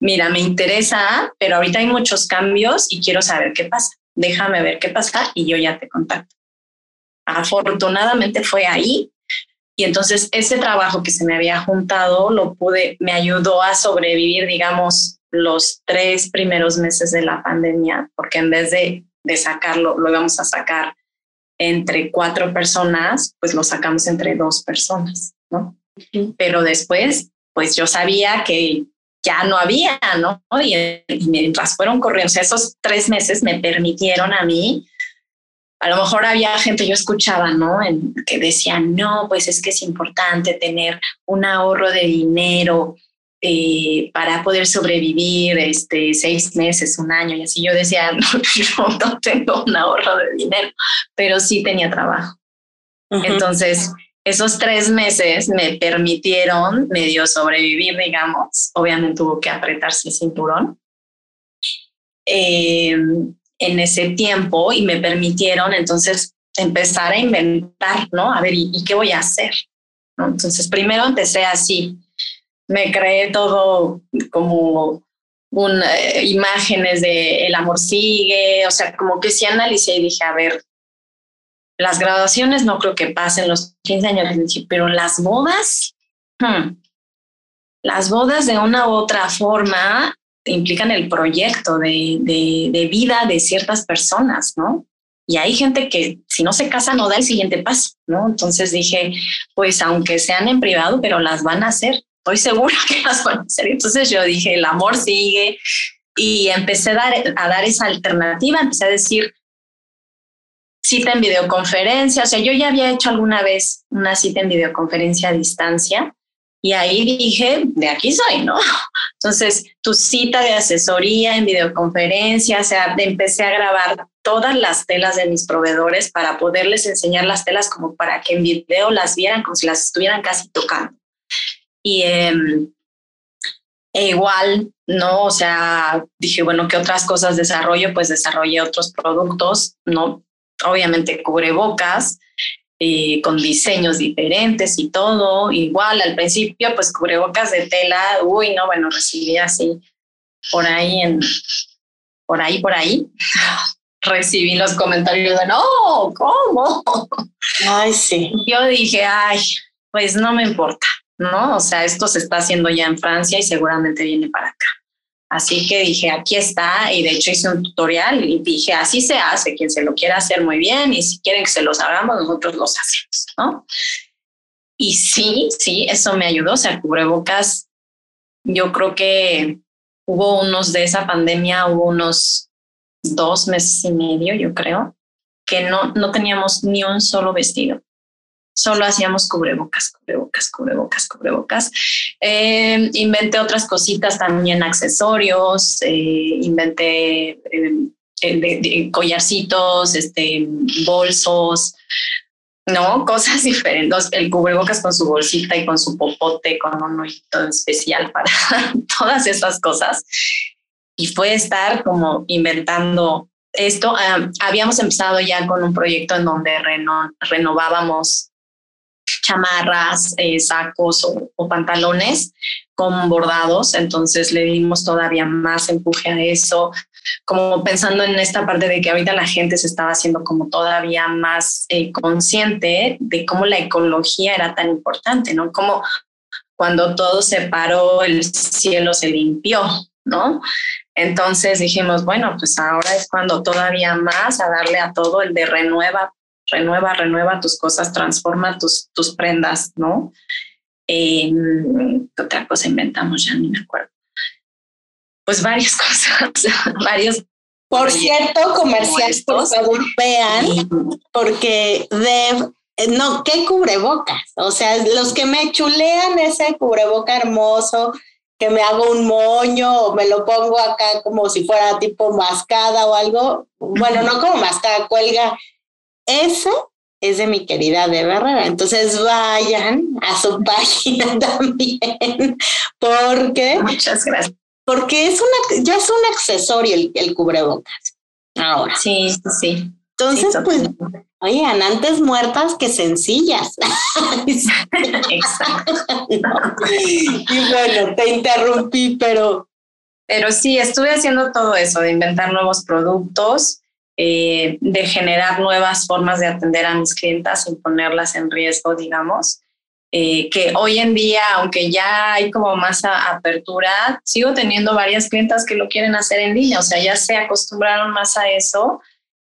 mira, me interesa, pero ahorita hay muchos cambios y quiero saber qué pasa. Déjame ver qué pasa y yo ya te contacto. Afortunadamente fue ahí y entonces ese trabajo que se me había juntado lo pude, me ayudó a sobrevivir, digamos, los tres primeros meses de la pandemia, porque en vez de, de sacarlo, lo íbamos a sacar entre cuatro personas, pues lo sacamos entre dos personas, ¿no? Pero después, pues yo sabía que ya no había, ¿no? Y, y mientras fueron corriendo, o sea, esos tres meses me permitieron a mí, a lo mejor había gente, yo escuchaba, ¿no? En, que decían, no, pues es que es importante tener un ahorro de dinero, eh, para poder sobrevivir este, seis meses, un año y así. Yo decía, (laughs) no, yo no tengo un ahorro de dinero, pero sí tenía trabajo. Entonces, esos tres meses me permitieron medio sobrevivir, digamos. Obviamente tuvo que apretarse el cinturón. Em, en ese tiempo y me permitieron entonces empezar a inventar, ¿no? A ver, ¿y, qué voy a hacer? ¿No? Entonces, primero empecé así, me creé todo como eh, imágenes de el amor sigue, o sea, como que sí analicé y dije, a ver, las graduaciones no creo que pasen los 15 años, pero las bodas, hmm, las bodas de una u otra forma implican el proyecto de, de, de, vida de ciertas personas, ¿no? Y hay gente que si no se casa no da el siguiente paso, ¿no? Entonces dije, pues aunque sean en privado, pero las van a hacer estoy segura que las van a hacer. Entonces yo dije, el amor sigue y empecé a dar, a dar esa alternativa, empecé a decir cita en videoconferencia, o sea, yo ya había hecho alguna vez una cita en videoconferencia a distancia y ahí dije, de aquí soy, ¿no? Entonces, tu cita de asesoría en videoconferencia, o sea, empecé a grabar todas las telas de mis proveedores para poderles enseñar las telas como para que en video las vieran como si las estuvieran casi tocando. Y em, e igual, ¿no? O sea, dije, bueno, ¿qué otras cosas desarrollo? Pues desarrollé otros productos, ¿no? Obviamente cubrebocas, eh, con diseños diferentes y todo. Igual al principio, pues cubrebocas de tela, uy, no, bueno, recibí así por ahí en, por ahí, por ahí. (laughs) recibí los comentarios de, no, ¿cómo? (laughs) Ay, sí. Yo dije, ay, pues no me importa, ¿no? O sea, esto se está haciendo ya en Francia y seguramente viene para acá. Así que dije, aquí está, y de hecho hice un tutorial y dije, así se hace, quien se lo quiera hacer muy bien, y si quieren que se los hagamos, nosotros los hacemos, ¿no? Y sí, sí, eso me ayudó, o sea, cubrebocas, yo creo que hubo unos de esa pandemia, hubo unos dos meses y medio, yo creo, que no, no teníamos ni un solo vestido solo hacíamos cubrebocas, cubrebocas, cubrebocas, cubrebocas. Eh, inventé otras cositas también, accesorios, eh, inventé eh, collarcitos, este, bolsos, ¿no? Cosas (laughs) diferentes. El cubrebocas con su bolsita y con su popote, con un ojito especial para (laughs) todas esas cosas. Y fue estar como inventando esto. Ah, habíamos empezado ya con un proyecto en donde renovábamos chamarras, eh, sacos o, pantalones con bordados, entonces le dimos todavía más empuje a eso, como pensando en esta parte de que ahorita la gente se estaba haciendo como todavía más eh, consciente de cómo la ecología era tan importante, ¿no? Como cuando todo se paró, el cielo se limpió, ¿no? Entonces dijimos, bueno, pues ahora es cuando todavía más a darle a todo el de renueva renueva, renueva tus cosas, transforma tus, tus prendas, ¿no? Eh, ¿Qué otra cosa inventamos? Ya ni me acuerdo. Pues varias (laughs) cosas, varios. Por cierto, comerciales, por favor, vean, porque de eh, no, ¿qué cubrebocas? O sea, los que me chulean ese cubreboca hermoso, que me hago un moño o me lo pongo acá como si fuera tipo mascada o algo. Bueno, no como mascada, cuelga ese es de mi querida de Herrera. Entonces vayan a su página (laughs) también, porque. Muchas gracias. Porque es una, ya es un accesorio el, cubrebocas. Ahora. Sí, sí. Entonces, pues, oigan, antes muertas que sencillas. (laughs) Exacto. (laughs) Y bueno, te interrumpí, pero. Pero sí, estuve haciendo todo eso, de inventar nuevos productos eh, de generar nuevas formas de atender a mis clientas sin ponerlas en riesgo, digamos. Eh, que hoy en día, aunque ya hay como más apertura, sigo teniendo varias clientas que lo quieren hacer en línea, o sea, ya se acostumbraron más a eso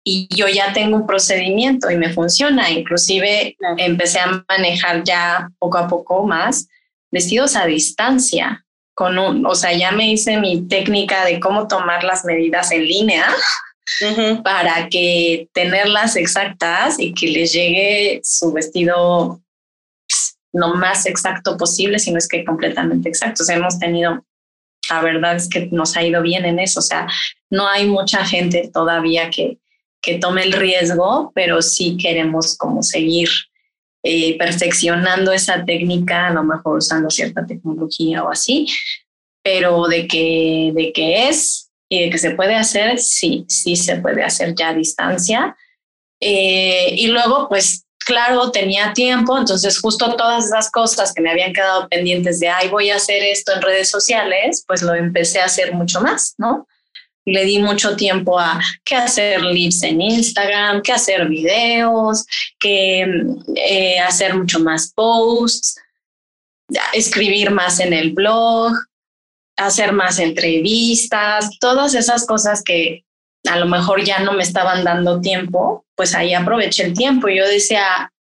y yo ya tengo un procedimiento y me funciona. Inclusive empecé a manejar ya poco a poco más vestidos a distancia. Con un, o sea, ya me hice mi técnica de cómo tomar las medidas en línea para que tenerlas exactas y que les llegue su vestido pues, lo más exacto posible, si no es que completamente exacto. O sea, hemos tenido, la verdad es que nos ha ido bien en eso. O sea, no hay mucha gente todavía que, que tome el riesgo, pero sí queremos como seguir eh, perfeccionando esa técnica, a lo mejor usando cierta tecnología o así, pero de que, de que es, y de que se puede hacer, sí, sí se puede hacer ya a distancia. Eh, y luego, pues claro, tenía tiempo, entonces justo todas esas cosas que me habían quedado pendientes de, ay, voy a hacer esto en redes sociales, pues lo empecé a hacer mucho más, ¿no? Le di mucho tiempo a qué hacer lives en Instagram, qué hacer videos, qué eh, hacer mucho más posts, escribir más en el blog, hacer más entrevistas, todas esas cosas que a lo mejor ya no me estaban dando tiempo, pues ahí aproveché el tiempo. Yo decía,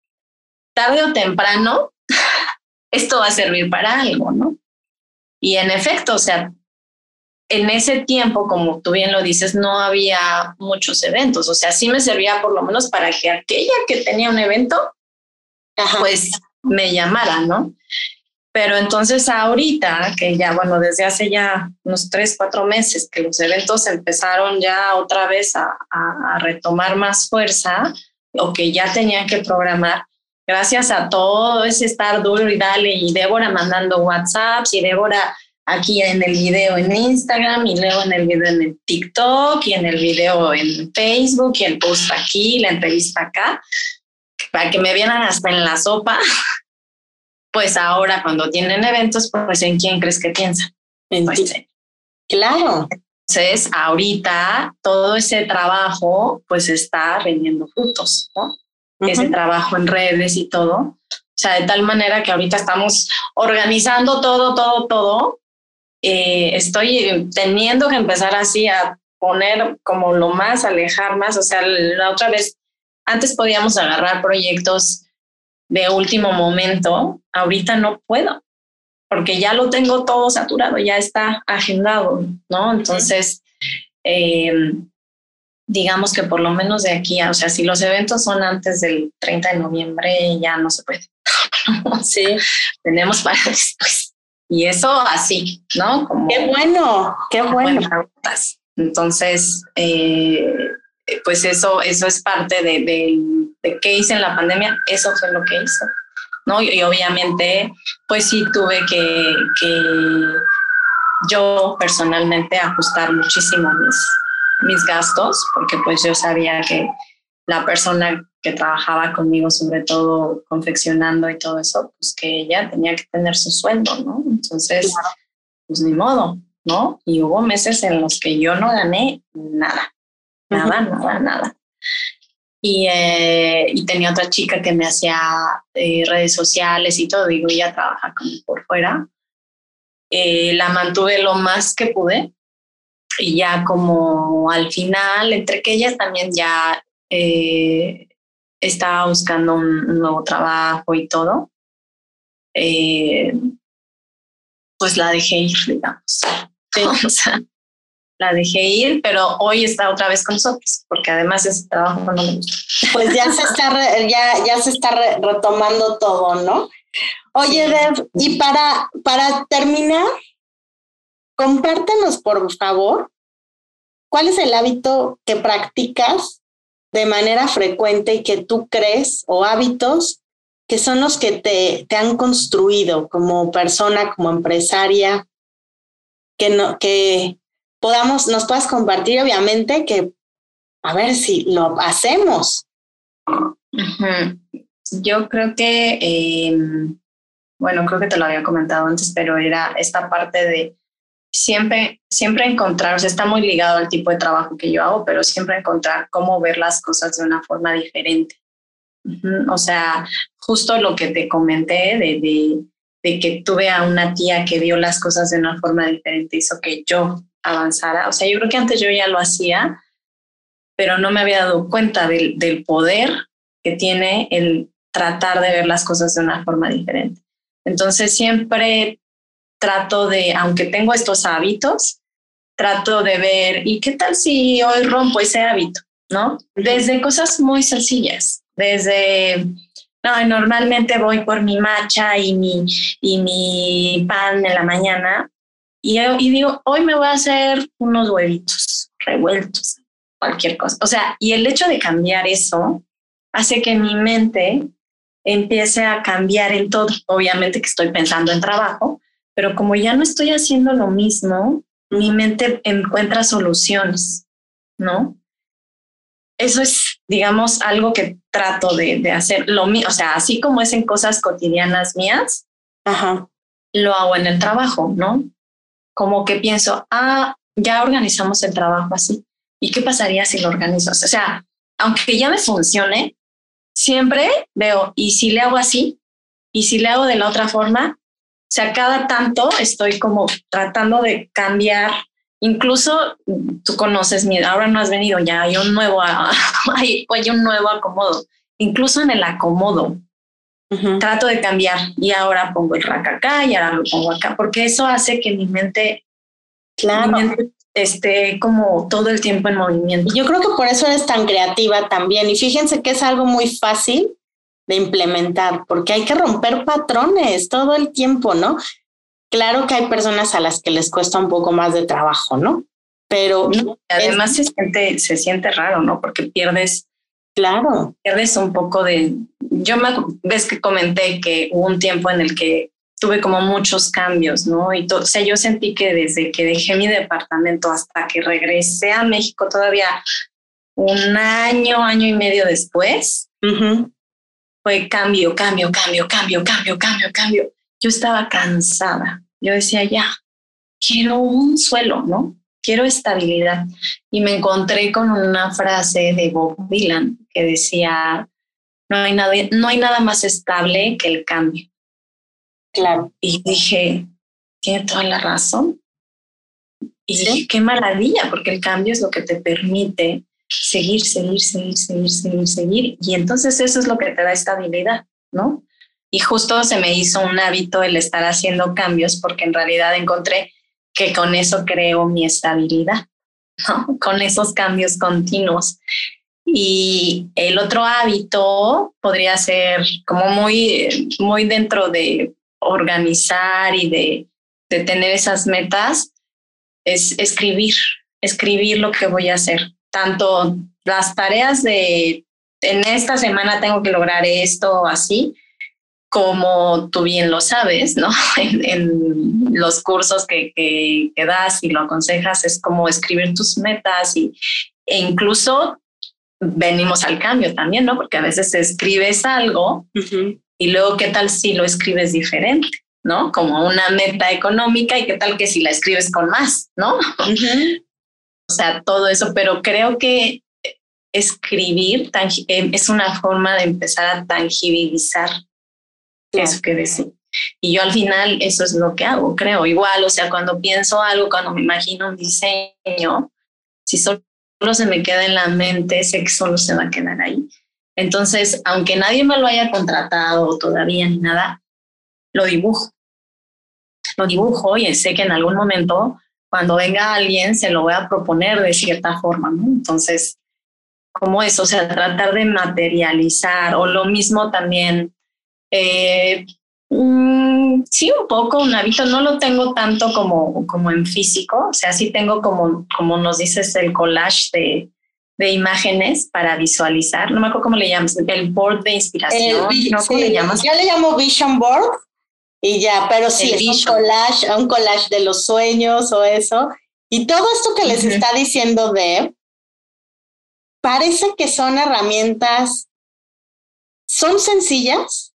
tarde o temprano, (laughs) esto va a servir para algo, ¿no? Y en efecto, o sea, en ese tiempo, como tú bien lo dices, no había muchos eventos, o sea, sí me servía por lo menos para que aquella que tenía un evento, pues me llamara, ¿no? Pero entonces ahorita, que ya, bueno, desde hace ya unos tres, cuatro meses que los eventos empezaron ya otra vez a, a retomar más fuerza o que ya tenían que programar, gracias a todo ese estar duro y dale y Débora mandando WhatsApps y Débora aquí en el video en Instagram y luego en el video en el TikTok y en el video en Facebook y el post aquí, la entrevista acá, para que me vieran hasta en la sopa. (laughs) Pues ahora cuando tienen eventos, pues en quién crees que piensan. Pues, claro. Entonces, ahorita todo ese trabajo pues está rindiendo frutos, ¿no? ese trabajo en redes y todo. O sea, de tal manera que ahorita estamos organizando todo, todo, todo. Eh, estoy teniendo que empezar así a poner como lo más, alejar más. O sea, la otra vez, antes podíamos agarrar proyectos de último momento, ahorita no puedo, porque ya lo tengo todo saturado, ya está agendado, ¿no? Entonces, eh, digamos que por lo menos de aquí, o sea, si los eventos son antes del 30 de noviembre, ya no se puede. (laughs) sí. Tenemos para después. Y eso así, ¿no? qué bueno, qué bueno. Entonces, eh, pues eso, eso es parte de, de, de, qué hice en la pandemia, eso fue lo que hizo, ¿no? Y, y obviamente, pues sí tuve que, que yo personalmente ajustar muchísimo mis, mis gastos, porque pues yo sabía que la persona que trabajaba conmigo, sobre todo confeccionando y todo eso, pues que ella tenía que tener su sueldo, ¿no? Entonces, pues ni modo, ¿no? Y hubo meses en los que yo no gané nada, nada, nada, nada. Y, eh, y, tenía otra chica que me hacía eh, redes sociales y todo, digo, ella trabaja como por fuera. Eh, la mantuve lo más que pude, y ya como al final, entre que ella también ya eh, estaba buscando un, nuevo trabajo y todo, eh, pues la dejé ir, digamos. (laughs) o sea, la dejé ir, pero hoy está otra vez con nosotros, porque además ese trabajo no me gusta. Pues ya se está, ya, ya se está retomando todo, ¿no? Oye, Dev, y para, para terminar, compártenos, por favor, cuál es el hábito que practicas de manera frecuente y que tú crees o hábitos que son los que te, te han construido como persona, como empresaria, que, no, que podamos, nos puedas compartir, obviamente, que a ver si lo hacemos. Yo creo que, em, bueno, creo que te lo había comentado antes, pero era esta parte de siempre, siempre encontrar, o sea, está muy ligado al tipo de trabajo que yo hago, pero siempre encontrar cómo ver las cosas de una forma diferente. O sea, justo lo que te comenté de, de, de, que tuve a una tía que vio las cosas de una forma diferente, hizo que yo avanzara. O sea, yo creo que antes yo ya lo hacía, pero no me había dado cuenta del, del poder que tiene el tratar de ver las cosas de una forma diferente. Entonces siempre trato de, aunque tengo estos hábitos, trato de ver, ¿y qué tal si hoy rompo ese hábito? ¿No? Desde cosas muy sencillas, desde, no, normalmente voy por mi matcha y mi, y mi pan en la mañana y, y digo, hoy me voy a hacer unos huevitos revueltos, cualquier cosa. O sea, y el hecho de cambiar eso hace que mi mente empiece a cambiar en todo. Obviamente que estoy pensando en trabajo, pero como ya no estoy haciendo lo mismo, mi mente encuentra soluciones, ¿no? Eso es, digamos, algo que trato de, de hacer. Lo mío, o sea, así como es en cosas cotidianas mías, Ajá. lo hago en el trabajo, ¿no? Como que pienso, ah, ya organizamos el trabajo así. ¿Y qué pasaría si lo organizo? O sea, aunque ya me funcione, siempre veo, ¿y si le hago así? ¿Y si le hago de la otra forma? O sea, cada tanto estoy como tratando de cambiar. Incluso tú conoces mi, ahora no has venido, ya hay un nuevo, (laughs) hay un nuevo acomodo. Incluso en el acomodo, trato de cambiar y ahora pongo el rack acá y ahora lo pongo acá, porque eso hace que mi mente, claro. mi mente esté como todo el tiempo en movimiento. Yo creo que por eso eres tan creativa también. Y fíjense que es algo muy fácil de implementar, porque hay que romper patrones todo el tiempo, ¿no? Claro que hay personas a las que les cuesta un poco más de trabajo, ¿no? Pero además se siente se siente raro, ¿no? Porque pierdes Claro. Pierdes un poco de. Yo me ves que comenté que hubo un tiempo en el que tuve como muchos cambios, ¿no? Y o sea, yo sentí que desde que dejé mi departamento hasta que regresé a México, todavía un año, año y medio después, fue cambio, cambio, cambio, cambio, cambio, cambio, cambio. Yo estaba cansada. Yo decía, ya, quiero un suelo, ¿no? Quiero estabilidad. Y me encontré con una frase de Bob Dylan que decía, no hay nada, no hay nada más estable que el cambio. Claro. Y dije, tiene toda la razón. Y dije, qué maravilla, porque el cambio es lo que te permite seguir, seguir, seguir, seguir, seguir, seguir. Y entonces eso es lo que te da estabilidad, ¿no? Y justo se me hizo un hábito el estar haciendo cambios porque en realidad encontré que con eso creo mi estabilidad, con esos cambios continuos. Y el otro hábito podría ser como muy, muy dentro de organizar y de, de tener esas metas, es escribir, escribir lo que voy a hacer. Tanto las tareas de en esta semana tengo que lograr esto así, como tú bien lo sabes, ¿no? (laughs) En, los cursos que, que, das y lo aconsejas es como escribir tus metas y, e incluso venimos al cambio también, ¿no? Porque a veces escribes algo y luego qué tal si lo escribes diferente, ¿no? Como una meta económica y qué tal que si la escribes con más, ¿no? (laughs) O sea, todo eso, pero creo que escribir eh, es una forma de empezar a tangibilizar eso que decir. Y yo al final eso es lo que hago, creo. Igual, o sea, cuando pienso algo, cuando me imagino un diseño, si solo se me queda en la mente, sé que solo se va a quedar ahí. Entonces, aunque nadie me lo haya contratado todavía ni nada, lo dibujo. Lo dibujo y sé que en algún momento, cuando venga alguien, se lo voy a proponer de cierta forma. Entonces, como eso, o sea, tratar de materializar o lo mismo también eh, mm, sí, un poco un hábito, no lo tengo tanto como, como en físico, o sea, sí tengo como, como nos dices, el collage de, de imágenes para visualizar, no me acuerdo cómo le llamas, el board de inspiración, ¿no? ¿Cómo le llamas? Yo le llamo vision board y ya, pero sí, es un collage, un collage de los sueños o eso. Y todo esto que les está diciendo de parece que son herramientas, son sencillas,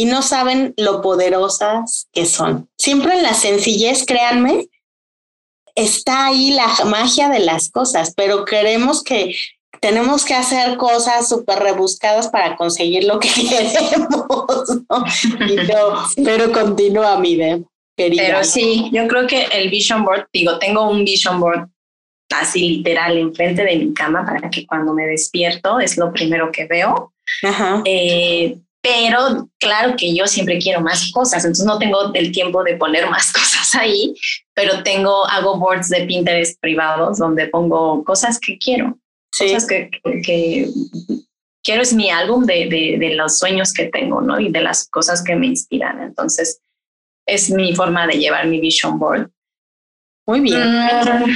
y no saben lo poderosas que son. Siempre en la sencillez, créanme, está ahí la magia de las cosas, pero queremos que tenemos que hacer cosas súper rebuscadas para conseguir lo que (laughs) queremos. (laughs) pero continúa mi querida. Pero sí, yo creo que el vision board, digo, tengo un vision board así literal enfrente de mi cama para que cuando me despierto es lo primero que veo. Ajá. Eh, pero claro que yo siempre quiero más cosas, entonces no tengo el tiempo de poner más (laughs) cosas ahí, pero tengo, hago boards de Pinterest privados donde pongo cosas que quiero, cosas que, que, quiero es mi álbum de, de, de, los sueños que tengo, ¿no? Y de las cosas que me inspiran, entonces es mi forma de llevar mi vision board. Muy bien. Mm,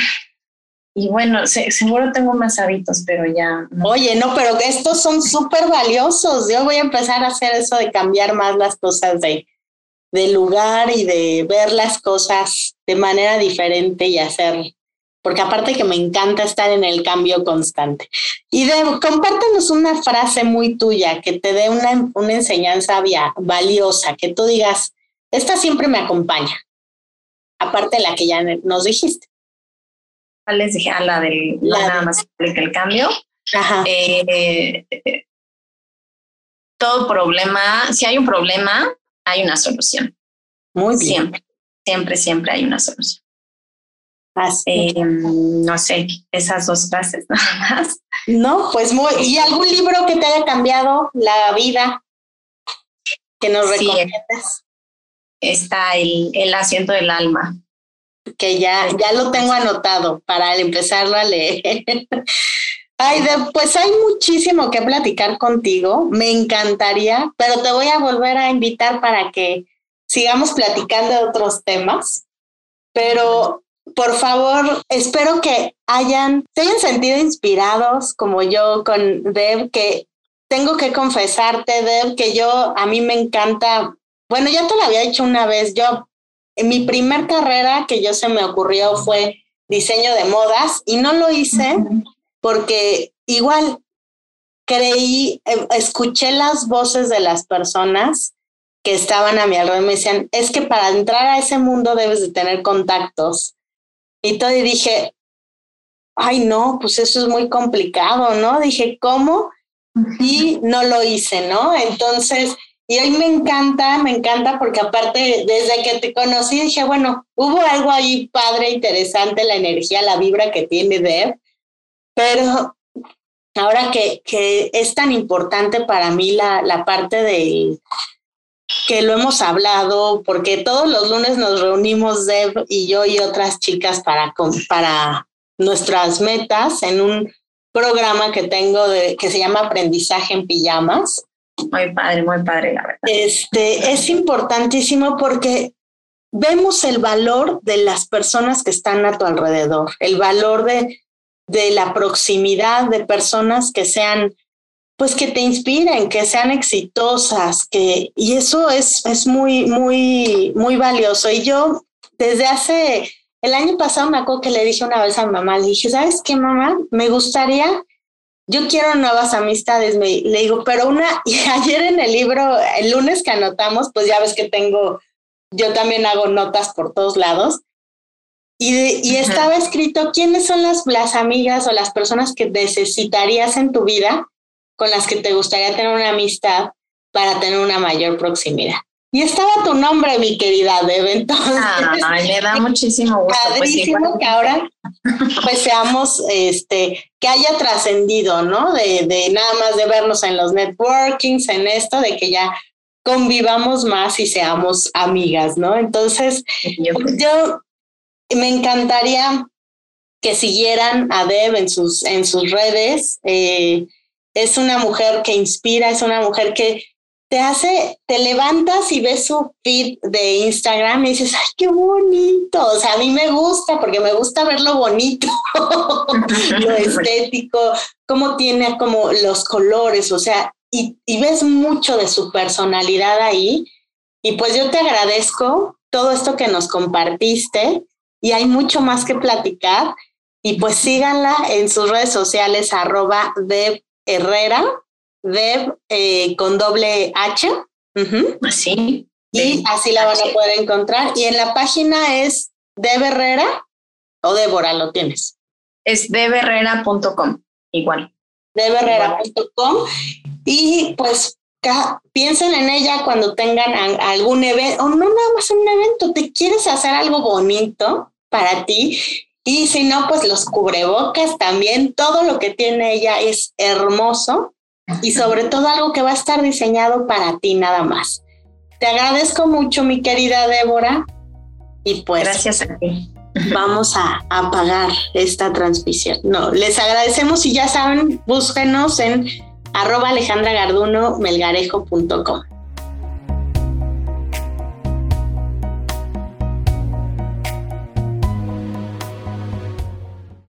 y bueno, seguro tengo más hábitos, pero ya. Oye, no, pero estos son súper valiosos. Yo voy a empezar a hacer eso de cambiar más las cosas de, de lugar y de ver las cosas de manera diferente y hacer, porque aparte que me encanta estar en el cambio constante. Y de, compártenos una frase muy tuya que te dé una, una enseñanza valiosa, que tú digas, esta siempre me acompaña, aparte de la que ya nos dijiste les dije, a la del nada más que el cambio. Eh, todo problema, si hay un problema, hay una solución. Muy bien. Siempre, siempre, siempre hay una solución. Eh, no sé, esas dos frases (laughs) nada más. No, pues muy. ¿Y algún libro que te haya cambiado la vida que nos recomiendas? está el, el asiento del alma que ya, ya lo tengo anotado para empezarlo a leer. (laughs) Ay, pues hay muchísimo que platicar contigo, me encantaría, pero te voy a volver a invitar para que sigamos platicando de otros temas. Pero por favor, espero que hayan, se hayan sentido inspirados como yo con Deb, que tengo que confesarte, Deb, que yo, a mí me encanta, bueno, ya te lo había dicho una vez, yo, en mi primer carrera que yo se me ocurrió fue diseño de modas y no lo hice porque igual creí, eh, escuché las voces de las personas que estaban a mi alrededor y me decían, es que para entrar a ese mundo debes de tener contactos. Y todo y dije, ay no, pues eso es muy complicado, ¿no? Dije, ¿cómo? Y no lo hice, ¿no? Entonces, y hoy me encanta, me encanta porque aparte, desde que te conocí, dije, bueno, hubo algo ahí padre, interesante, la energía, la vibra que tiene Deb, pero ahora que, que es tan importante para mí la, la parte de que lo hemos hablado, porque todos los lunes nos reunimos Deb y yo y otras chicas para, para nuestras metas en un programa que tengo de, que se llama Aprendizaje en Pijamas. Muy padre, muy padre, la verdad. Este, es importantísimo porque vemos el valor de las personas que están a tu alrededor, el valor de, de la proximidad de personas que sean, pues que te inspiren, que sean exitosas, que, y eso es, es muy, muy, muy valioso. Y yo desde hace, el año pasado me acuerdo que le dije una vez a mi mamá, le dije, ¿sabes qué, mamá? Me gustaría yo quiero nuevas amistades, me, le digo, pero una, (laughs) y ayer en el libro, el lunes que anotamos, pues ya ves que tengo, yo también hago notas por todos lados, y, y estaba escrito quiénes son las, las amigas o las personas que necesitarías en tu vida con las que te gustaría tener una amistad para tener una mayor proximidad. Y estaba tu nombre, mi querida Deb, entonces. Ah, me da muchísimo gusto. Pues que ahora pues seamos, este, que haya trascendido, ¿no? De, de nada más de vernos en los networkings, en esto, de que ya convivamos más y seamos amigas, ¿no? Entonces, yo, me encantaría que siguieran a Deb en sus, en sus redes. Eh, es una mujer que inspira, es una mujer que te hace, te levantas y ves su feed de Instagram y dices, ay, qué bonito. O sea, a mí me gusta porque me gusta ver lo bonito, (laughs) lo (laughs) estético, cómo tiene como los colores, o sea, y, y ves mucho de su personalidad ahí. Y pues yo te agradezco todo esto que nos compartiste y hay mucho más que platicar. Y pues síganla en sus redes sociales, arroba de Herrera, Deb eh, con doble H. Así. Y así la van a poder encontrar. Y en la página es Deb Herrera o Débora, lo tienes. Es deberrera.com, igual. Deberrera.com. Y pues piensen en ella cuando tengan algún evento, o no nada más un evento, te quieres hacer algo bonito para ti. Y si no, pues los cubrebocas también, todo lo que tiene ella es hermoso y sobre todo algo que va a estar diseñado para ti nada más. Te agradezco mucho, mi querida Débora. Y pues. Gracias a ti. Vamos a apagar esta transmisión. No, les agradecemos y ya saben, búsquenos en arroba alejandragarduno melgarejo.com.